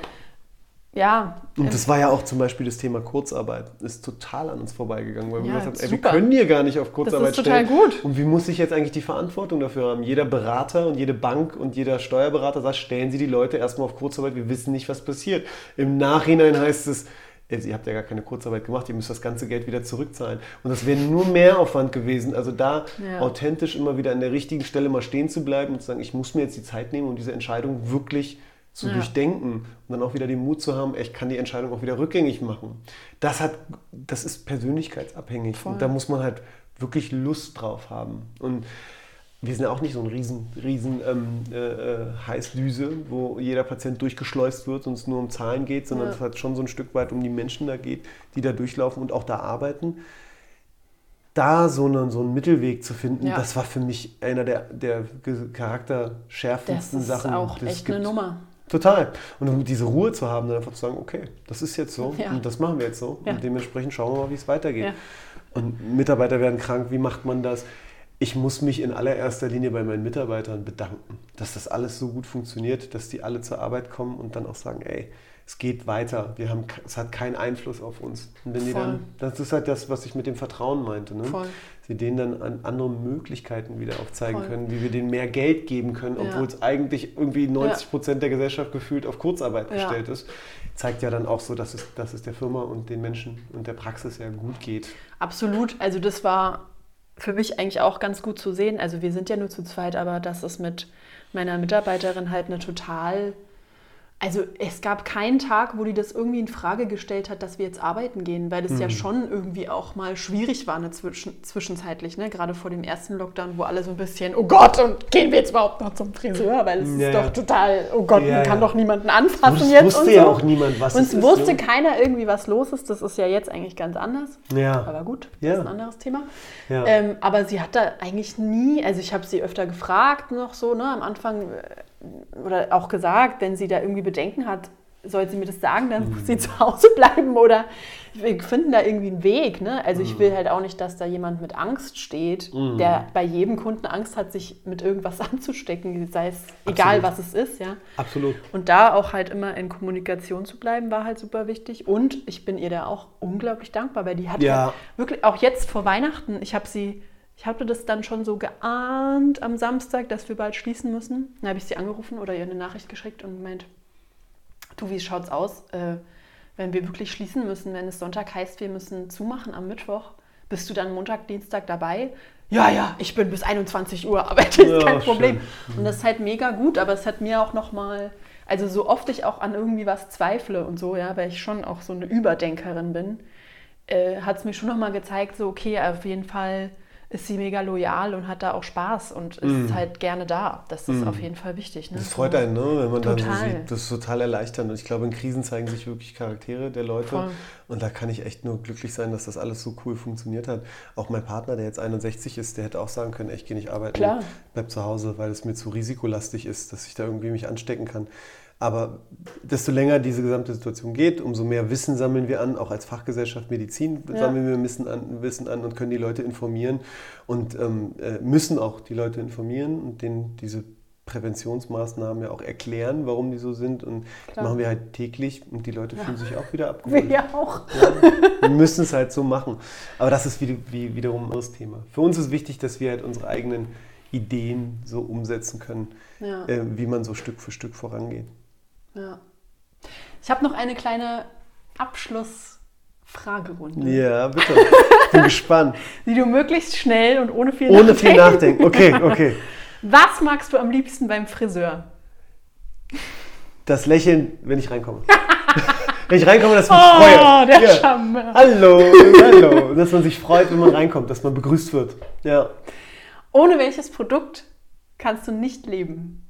Ja. Und das war ja auch zum Beispiel das Thema Kurzarbeit. Ist total an uns vorbeigegangen, weil ja, wir gesagt haben, ey, wir können hier gar nicht auf Kurzarbeit das ist total stellen. gut. Und wie muss ich jetzt eigentlich die Verantwortung dafür haben? Jeder Berater und jede Bank und jeder Steuerberater sagt, stellen Sie die Leute erstmal auf Kurzarbeit, wir wissen nicht, was passiert. Im Nachhinein heißt es, ihr habt ja gar keine Kurzarbeit gemacht, ihr müsst das ganze Geld wieder zurückzahlen. Und das wäre nur Mehraufwand gewesen. Also da ja. authentisch immer wieder an der richtigen Stelle mal stehen zu bleiben und zu sagen, ich muss mir jetzt die Zeit nehmen, um diese Entscheidung wirklich zu ja. durchdenken und dann auch wieder den Mut zu haben, ich kann die Entscheidung auch wieder rückgängig machen. Das, hat, das ist persönlichkeitsabhängig. Voll. Und da muss man halt wirklich Lust drauf haben. Und wir sind ja auch nicht so ein riesen, riesen ähm, äh, äh, Heißdüse, wo jeder Patient durchgeschleust wird und es nur um Zahlen geht, sondern ja. es hat schon so ein Stück weit um die Menschen da geht, die da durchlaufen und auch da arbeiten da so einen, so einen Mittelweg zu finden, ja. das war für mich einer der, der charakterschärfendsten Sachen. Das ist auch echt eine Nummer. Total. Und diese Ruhe zu haben, dann einfach zu sagen, okay, das ist jetzt so ja. und das machen wir jetzt so. Ja. Und dementsprechend schauen wir mal, wie es weitergeht. Und Mitarbeiter werden krank, wie macht man das? Ich muss mich in allererster Linie bei meinen Mitarbeitern bedanken, dass das alles so gut funktioniert, dass die alle zur Arbeit kommen und dann auch sagen, ey, es geht weiter. Wir haben, es hat keinen Einfluss auf uns. Und wenn die dann, das ist halt das, was ich mit dem Vertrauen meinte. Ne? Sie denen dann an andere Möglichkeiten wieder aufzeigen Voll. können, wie wir denen mehr Geld geben können, obwohl ja. es eigentlich irgendwie 90 Prozent ja. der Gesellschaft gefühlt auf Kurzarbeit ja. gestellt ist. Zeigt ja dann auch so, dass es, dass es der Firma und den Menschen und der Praxis ja gut geht. Absolut. Also das war für mich eigentlich auch ganz gut zu sehen. Also wir sind ja nur zu zweit, aber das ist mit meiner Mitarbeiterin halt eine total also es gab keinen Tag, wo die das irgendwie in Frage gestellt hat, dass wir jetzt arbeiten gehen, weil das mhm. ja schon irgendwie auch mal schwierig war ne, zwischen, zwischenzeitlich, ne? gerade vor dem ersten Lockdown, wo alle so ein bisschen, oh Gott, und gehen wir jetzt überhaupt noch zum Friseur, weil es ja, ist doch total, oh Gott, ja, man kann ja. doch niemanden anfassen Wus jetzt. Wusste und so. ja auch niemand, was und es ist. Wusste keiner irgendwie, was los ist. Das ist ja jetzt eigentlich ganz anders. Ja. Aber gut, das ist ein anderes Thema. Ähm, aber sie hat da eigentlich nie, also ich habe sie öfter gefragt noch so, ne, am Anfang äh, oder auch gesagt, wenn sie da irgendwie Bedenken hat, soll sie mir das sagen, dann muss sie mhm. zu Hause bleiben oder wir finden da irgendwie einen Weg. Ne? Also ich will mhm. halt auch nicht, dass da jemand mit Angst steht, mhm. der bei jedem Kunden Angst hat, sich mit irgendwas anzustecken, sei es Absolut. egal, was es ist. Ja? Absolut. Und da auch halt immer in Kommunikation zu bleiben, war halt super wichtig. Und ich bin ihr da auch unglaublich dankbar, weil die hat ja. halt wirklich, auch jetzt vor Weihnachten, ich habe sie ich hatte das dann schon so geahnt am Samstag, dass wir bald schließen müssen. Dann habe ich sie angerufen oder ihr eine Nachricht geschickt und meint, du, wie schaut's aus, äh, wenn wir wirklich schließen müssen, wenn es Sonntag heißt, wir müssen zumachen am Mittwoch, bist du dann Montag, Dienstag dabei? Ja, ja, ich bin bis 21 Uhr, aber das ist ja, kein Problem. Schön. Und das ist halt mega gut, aber es hat mir auch nochmal, also so oft ich auch an irgendwie was zweifle und so, ja, weil ich schon auch so eine Überdenkerin bin, äh, hat es mir schon nochmal gezeigt, so okay, auf jeden Fall ist sie mega loyal und hat da auch Spaß und ist mm. halt gerne da. Das ist mm. auf jeden Fall wichtig. Ne? Das freut einen, ne? wenn man total. dann so sieht. Das ist total erleichternd. Und ich glaube, in Krisen zeigen sich wirklich Charaktere der Leute. Voll. Und da kann ich echt nur glücklich sein, dass das alles so cool funktioniert hat. Auch mein Partner, der jetzt 61 ist, der hätte auch sagen können, ich gehe nicht arbeiten, Klar. bleib zu Hause, weil es mir zu risikolastig ist, dass ich da irgendwie mich anstecken kann. Aber desto länger diese gesamte Situation geht, umso mehr Wissen sammeln wir an, auch als Fachgesellschaft Medizin ja. sammeln wir Wissen an, Wissen an und können die Leute informieren und ähm, äh, müssen auch die Leute informieren und denen diese Präventionsmaßnahmen ja auch erklären, warum die so sind. Und das machen wir halt täglich und die Leute ja. fühlen sich auch wieder abgeholt. Wir auch. Ja, wir müssen es halt so machen. Aber das ist wie, wie, wiederum ein anderes Thema. Für uns ist wichtig, dass wir halt unsere eigenen Ideen so umsetzen können, ja. äh, wie man so Stück für Stück vorangeht. Ja. Ich habe noch eine kleine Abschlussfragerunde. Ja, bitte. Bin gespannt. Die du möglichst schnell und ohne viel ohne Nachdenken. Ohne viel Nachdenken. Okay, okay. Was magst du am liebsten beim Friseur? Das Lächeln, wenn ich reinkomme. wenn ich reinkomme, dass ich mich oh, freue. Der ja. Hallo, hallo. Dass man sich freut, wenn man reinkommt, dass man begrüßt wird. Ja. Ohne welches Produkt kannst du nicht leben?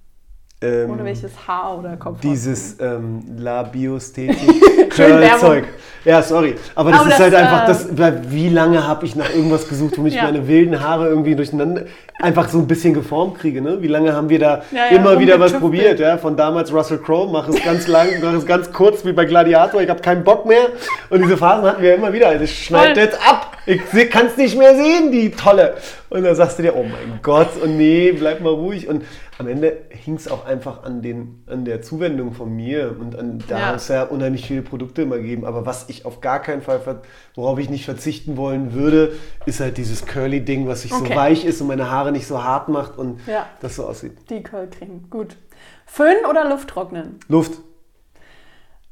Ähm, Ohne welches Haar oder Kopf. Dieses ähm, La Biosthetik Zeug. Ja, sorry. Aber das Aber ist das, halt einfach, das, wie lange habe ich nach irgendwas gesucht, womit ja. ich meine wilden Haare irgendwie durcheinander einfach so ein bisschen geformt kriege. Ne? Wie lange haben wir da ja, ja, immer wieder was probiert? Ja? Von damals Russell Crowe, mach es ganz lang, mach es ganz kurz wie bei Gladiator, ich habe keinen Bock mehr. Und diese Phasen hatten wir immer wieder. Das schneidet jetzt ab. Ich kann es nicht mehr sehen, die tolle. Und dann sagst du dir, oh mein Gott, und nee, bleib mal ruhig. Und am Ende hing es auch einfach an, den, an der Zuwendung von mir und an, da ja. es ja unheimlich viele Produkte immer gegeben. Aber was ich auf gar keinen Fall, worauf ich nicht verzichten wollen würde, ist halt dieses Curly-Ding, was sich okay. so weich ist und meine Haare nicht so hart macht und ja. das so aussieht. Die Curlcreme, gut. Föhn oder Lufttrocknen? Luft.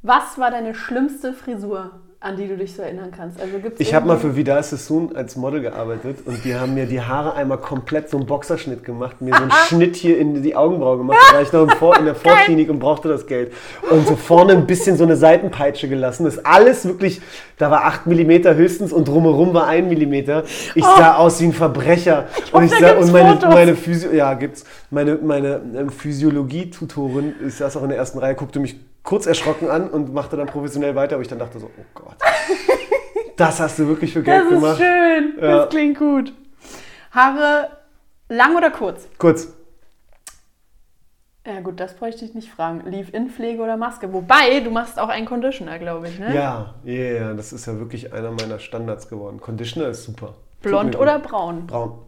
Was war deine schlimmste Frisur? An die du dich so erinnern kannst? Also gibt's ich habe mal für Vidal Sassoon als Model gearbeitet und die haben mir die Haare einmal komplett so einen Boxerschnitt gemacht, mir so einen Schnitt hier in die Augenbraue gemacht. Da war ich noch Vor in der Vorklinik und brauchte das Geld. Und so vorne ein bisschen so eine Seitenpeitsche gelassen. Das ist alles wirklich, da war 8 mm höchstens und drumherum war 1 mm. Ich oh. sah aus wie ein Verbrecher. Ich und, ich sah, und meine, meine Physio, ja, gibt's. Meine, meine ähm, Physiologie-Tutorin, ich saß auch in der ersten Reihe, guckte mich kurz erschrocken an und machte dann professionell weiter, aber ich dann dachte so, oh Gott, das hast du wirklich für Geld gemacht. Das ist schön, ja. das klingt gut. Haare lang oder kurz? Kurz. Ja gut, das bräuchte ich nicht fragen. Leave-In-Pflege oder Maske? Wobei, du machst auch einen Conditioner, glaube ich, ne? Ja, ja, yeah, das ist ja wirklich einer meiner Standards geworden. Conditioner ist super. Blond oder braun? Braun.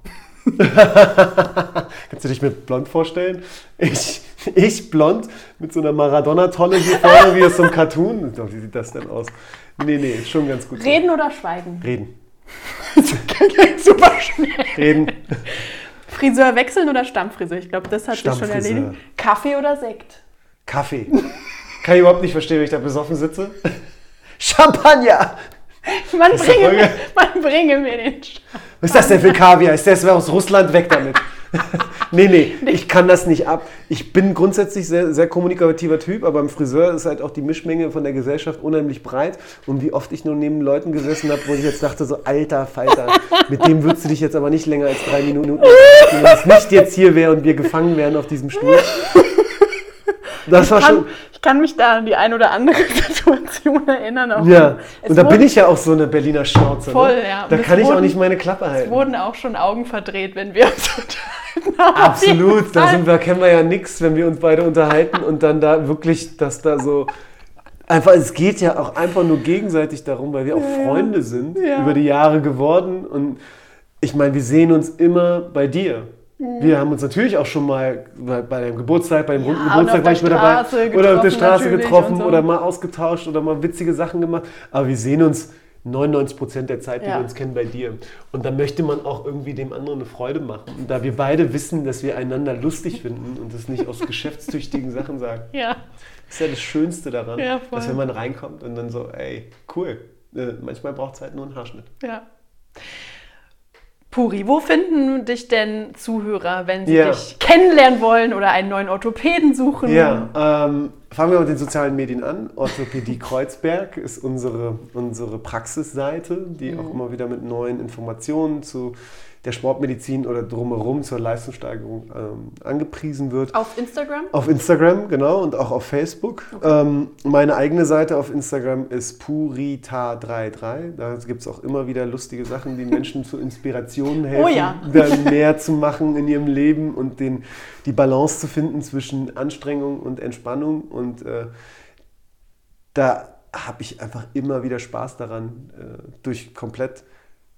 Kannst du dich mit blond vorstellen? Ich, ich blond mit so einer Maradona-Tolle hier vorne, wie aus so einem Cartoon. Wie sieht das denn aus? Nee, nee, schon ganz gut. Reden oder schweigen? Reden. Super schnell. Reden. Friseur wechseln oder Stammfriseur? Ich glaube, das hat sich schon erledigt. Kaffee oder Sekt? Kaffee. Kann ich überhaupt nicht verstehen, wenn ich da besoffen sitze. Champagner! Man bringe, man bringe mir den Champagner. Was ist das denn für Kaviar? Ist das aus Russland weg damit? nee, nee, ich kann das nicht ab. Ich bin grundsätzlich sehr, sehr kommunikativer Typ, aber im Friseur ist halt auch die Mischmenge von der Gesellschaft unheimlich breit. Und wie oft ich nur neben Leuten gesessen habe, wo ich jetzt dachte, so alter Falter, mit dem würdest du dich jetzt aber nicht länger als drei Minuten, wenn es nicht jetzt hier wäre und wir gefangen wären auf diesem Stuhl. Das war kann, schon. Ich kann mich da an die ein oder andere Situation erinnern. Auch ja, und da bin ich ja auch so eine Berliner Schnauze. Ne? Voll, ne? ja. Da kann ich wurden, auch nicht meine Klappe halten. Es wurden auch schon Augen verdreht, wenn wir uns unterhalten haben. Absolut, da sind wir, kennen wir ja nichts, wenn wir uns beide unterhalten und dann da wirklich, dass da so. Einfach, es geht ja auch einfach nur gegenseitig darum, weil wir auch ja, Freunde sind, ja. über die Jahre geworden. Und ich meine, wir sehen uns immer bei dir. Mhm. Wir haben uns natürlich auch schon mal bei, deinem Geburtstag, bei dem ja, runden Geburtstag war ich mit dabei, oder auf der Straße getroffen so. oder mal ausgetauscht oder mal witzige Sachen gemacht. Aber wir sehen uns 99 Prozent der Zeit, die ja. wir uns kennen, bei dir. Und da möchte man auch irgendwie dem anderen eine Freude machen. Und da wir beide wissen, dass wir einander lustig finden und das nicht aus geschäftstüchtigen Sachen sagen. Ja. Das ist ja das Schönste daran, ja, dass wenn man reinkommt und dann so, ey, cool. Äh, manchmal braucht es halt nur einen Haarschnitt. Ja. Puri, wo finden dich denn Zuhörer, wenn sie ja. dich kennenlernen wollen oder einen neuen Orthopäden suchen? Ja, ähm, fangen wir mit den sozialen Medien an. Orthopädie Kreuzberg ist unsere, unsere Praxisseite, die mhm. auch immer wieder mit neuen Informationen zu der Sportmedizin oder drumherum zur Leistungssteigerung ähm, angepriesen wird. Auf Instagram? Auf Instagram, genau, und auch auf Facebook. Okay. Ähm, meine eigene Seite auf Instagram ist Purita33. Da gibt es auch immer wieder lustige Sachen, die Menschen zu Inspirationen helfen, oh ja. dann mehr zu machen in ihrem Leben und den, die Balance zu finden zwischen Anstrengung und Entspannung. Und äh, da habe ich einfach immer wieder Spaß daran, äh, durch komplett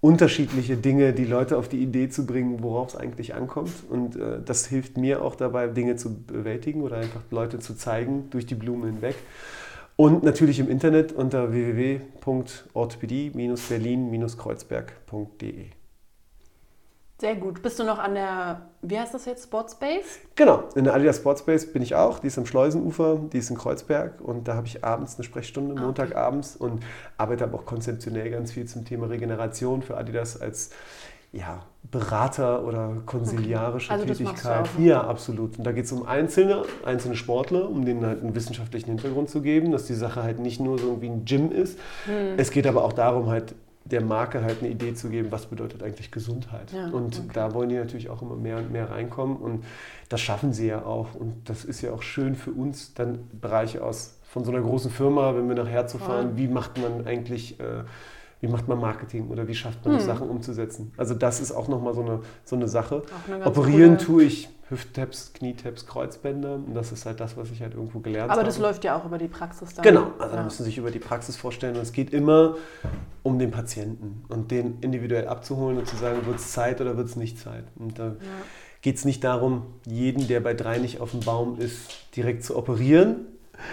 unterschiedliche Dinge, die Leute auf die Idee zu bringen, worauf es eigentlich ankommt. Und äh, das hilft mir auch dabei, Dinge zu bewältigen oder einfach Leute zu zeigen durch die Blume hinweg. Und natürlich im Internet unter www.orthopädie-berlin-kreuzberg.de. Sehr gut. Bist du noch an der, wie heißt das jetzt, Sportspace? Genau, in der Adidas Sportspace bin ich auch. Die ist am Schleusenufer, die ist in Kreuzberg und da habe ich abends eine Sprechstunde, ah, Montagabends und arbeite aber auch konzeptionell ganz viel zum Thema Regeneration für Adidas als ja, Berater oder konsiliarische okay. also Tätigkeit. Auch? Ja, absolut. Und da geht es um einzelne, einzelne Sportler, um denen halt einen wissenschaftlichen Hintergrund zu geben, dass die Sache halt nicht nur so irgendwie ein Gym ist. Hm. Es geht aber auch darum, halt der Marke halt eine Idee zu geben, was bedeutet eigentlich Gesundheit. Ja, und okay. da wollen die natürlich auch immer mehr und mehr reinkommen und das schaffen sie ja auch. Und das ist ja auch schön für uns, dann Bereiche aus von so einer großen Firma, wenn wir nach Herz fahren, wie macht man eigentlich, äh, wie macht man Marketing oder wie schafft man hm. Sachen umzusetzen. Also das ist auch nochmal so eine, so eine Sache. Eine Operieren coole... tue ich Hüft-Tabs, Knie-Tabs, Kreuzbänder. Und das ist halt das, was ich halt irgendwo gelernt habe. Aber das läuft ja auch über die Praxis dann. Genau, also ja. da müssen Sie sich über die Praxis vorstellen. Und es geht immer um den Patienten und den individuell abzuholen und zu sagen, wird es Zeit oder wird es nicht Zeit. Und da ja. geht es nicht darum, jeden, der bei drei nicht auf dem Baum ist, direkt zu operieren,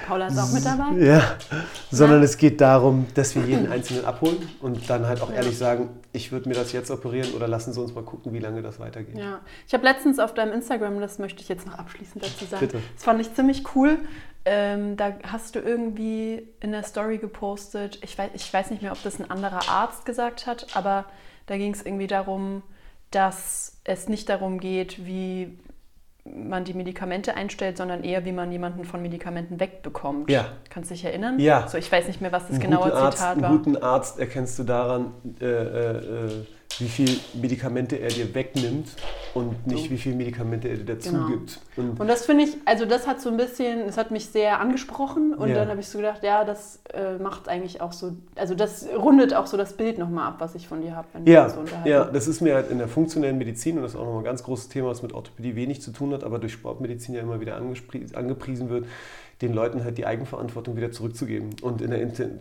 Paula ist auch mit dabei? Ja, sondern ja. es geht darum, dass wir jeden Einzelnen abholen und dann halt auch ehrlich sagen, ich würde mir das jetzt operieren oder lassen Sie uns mal gucken, wie lange das weitergeht. Ja, ich habe letztens auf deinem Instagram, das möchte ich jetzt noch abschließend dazu sagen, Bitte. das fand ich ziemlich cool, ähm, da hast du irgendwie in der Story gepostet, ich weiß, ich weiß nicht mehr, ob das ein anderer Arzt gesagt hat, aber da ging es irgendwie darum, dass es nicht darum geht, wie man die Medikamente einstellt, sondern eher, wie man jemanden von Medikamenten wegbekommt. Ja. Kannst du dich erinnern? Ja. So, ich weiß nicht mehr, was das einen genaue Arzt, Zitat war. Einen guten Arzt erkennst du daran, äh, äh, äh wie viele Medikamente er dir wegnimmt und nicht so. wie viele Medikamente er dir dazu genau. gibt. Und, und das finde ich, also das hat so ein bisschen, das hat mich sehr angesprochen und ja. dann habe ich so gedacht, ja, das äh, macht eigentlich auch so, also das rundet auch so das Bild nochmal ab, was ich von dir habe. Ja, so ja, das ist mir halt in der funktionellen Medizin und das ist auch nochmal ein ganz großes Thema, was mit Orthopädie wenig zu tun hat, aber durch Sportmedizin ja immer wieder angepriesen wird den Leuten halt die Eigenverantwortung wieder zurückzugeben. Und der,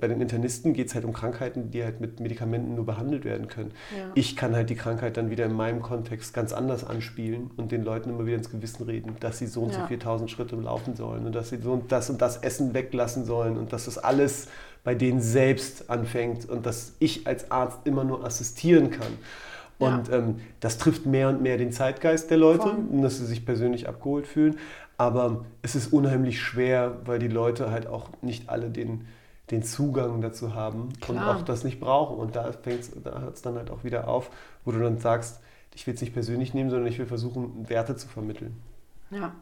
bei den Internisten geht es halt um Krankheiten, die halt mit Medikamenten nur behandelt werden können. Ja. Ich kann halt die Krankheit dann wieder in meinem Kontext ganz anders anspielen und den Leuten immer wieder ins Gewissen reden, dass sie so und ja. so 4000 Schritte laufen sollen und dass sie so und das und das Essen weglassen sollen und dass das alles bei denen selbst anfängt und dass ich als Arzt immer nur assistieren kann. Und ja. ähm, das trifft mehr und mehr den Zeitgeist der Leute, Voll. dass sie sich persönlich abgeholt fühlen. Aber es ist unheimlich schwer, weil die Leute halt auch nicht alle den, den Zugang dazu haben Klar. und auch das nicht brauchen. Und da, da hört es dann halt auch wieder auf, wo du dann sagst, ich will es nicht persönlich nehmen, sondern ich will versuchen, Werte zu vermitteln. Ja,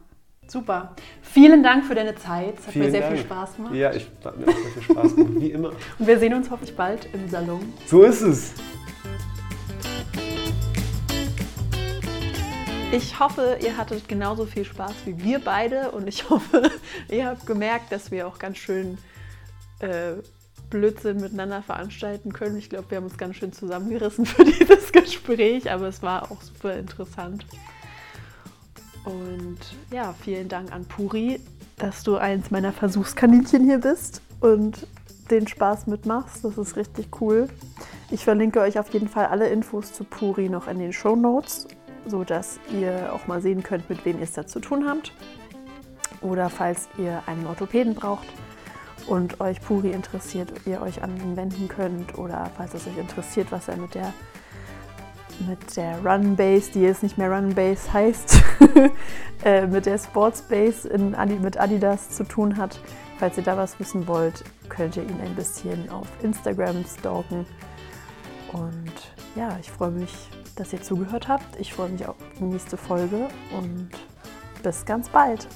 super. Vielen Dank für deine Zeit. Es hat Vielen mir sehr Dank. viel Spaß gemacht. Ja, ich hat mir auch sehr viel Spaß gemacht, wie immer. Und wir sehen uns hoffentlich bald im Salon. So ist es. Ich hoffe, ihr hattet genauso viel Spaß wie wir beide und ich hoffe, ihr habt gemerkt, dass wir auch ganz schön äh, Blödsinn miteinander veranstalten können. Ich glaube, wir haben uns ganz schön zusammengerissen für dieses Gespräch, aber es war auch super interessant. Und ja, vielen Dank an Puri, dass du eins meiner Versuchskaninchen hier bist und den Spaß mitmachst. Das ist richtig cool. Ich verlinke euch auf jeden Fall alle Infos zu Puri noch in den Show Notes so dass ihr auch mal sehen könnt, mit wem ihr es da zu tun habt. Oder falls ihr einen Orthopäden braucht und euch Puri interessiert, ihr euch an ihn wenden könnt. Oder falls es euch interessiert, was er mit der mit der Run Base, die jetzt nicht mehr Run Base heißt, äh, mit der Sports Base in Adi, mit Adidas zu tun hat. Falls ihr da was wissen wollt, könnt ihr ihn ein bisschen auf Instagram stalken. Und ja, ich freue mich dass ihr zugehört habt. Ich freue mich auf die nächste Folge und bis ganz bald.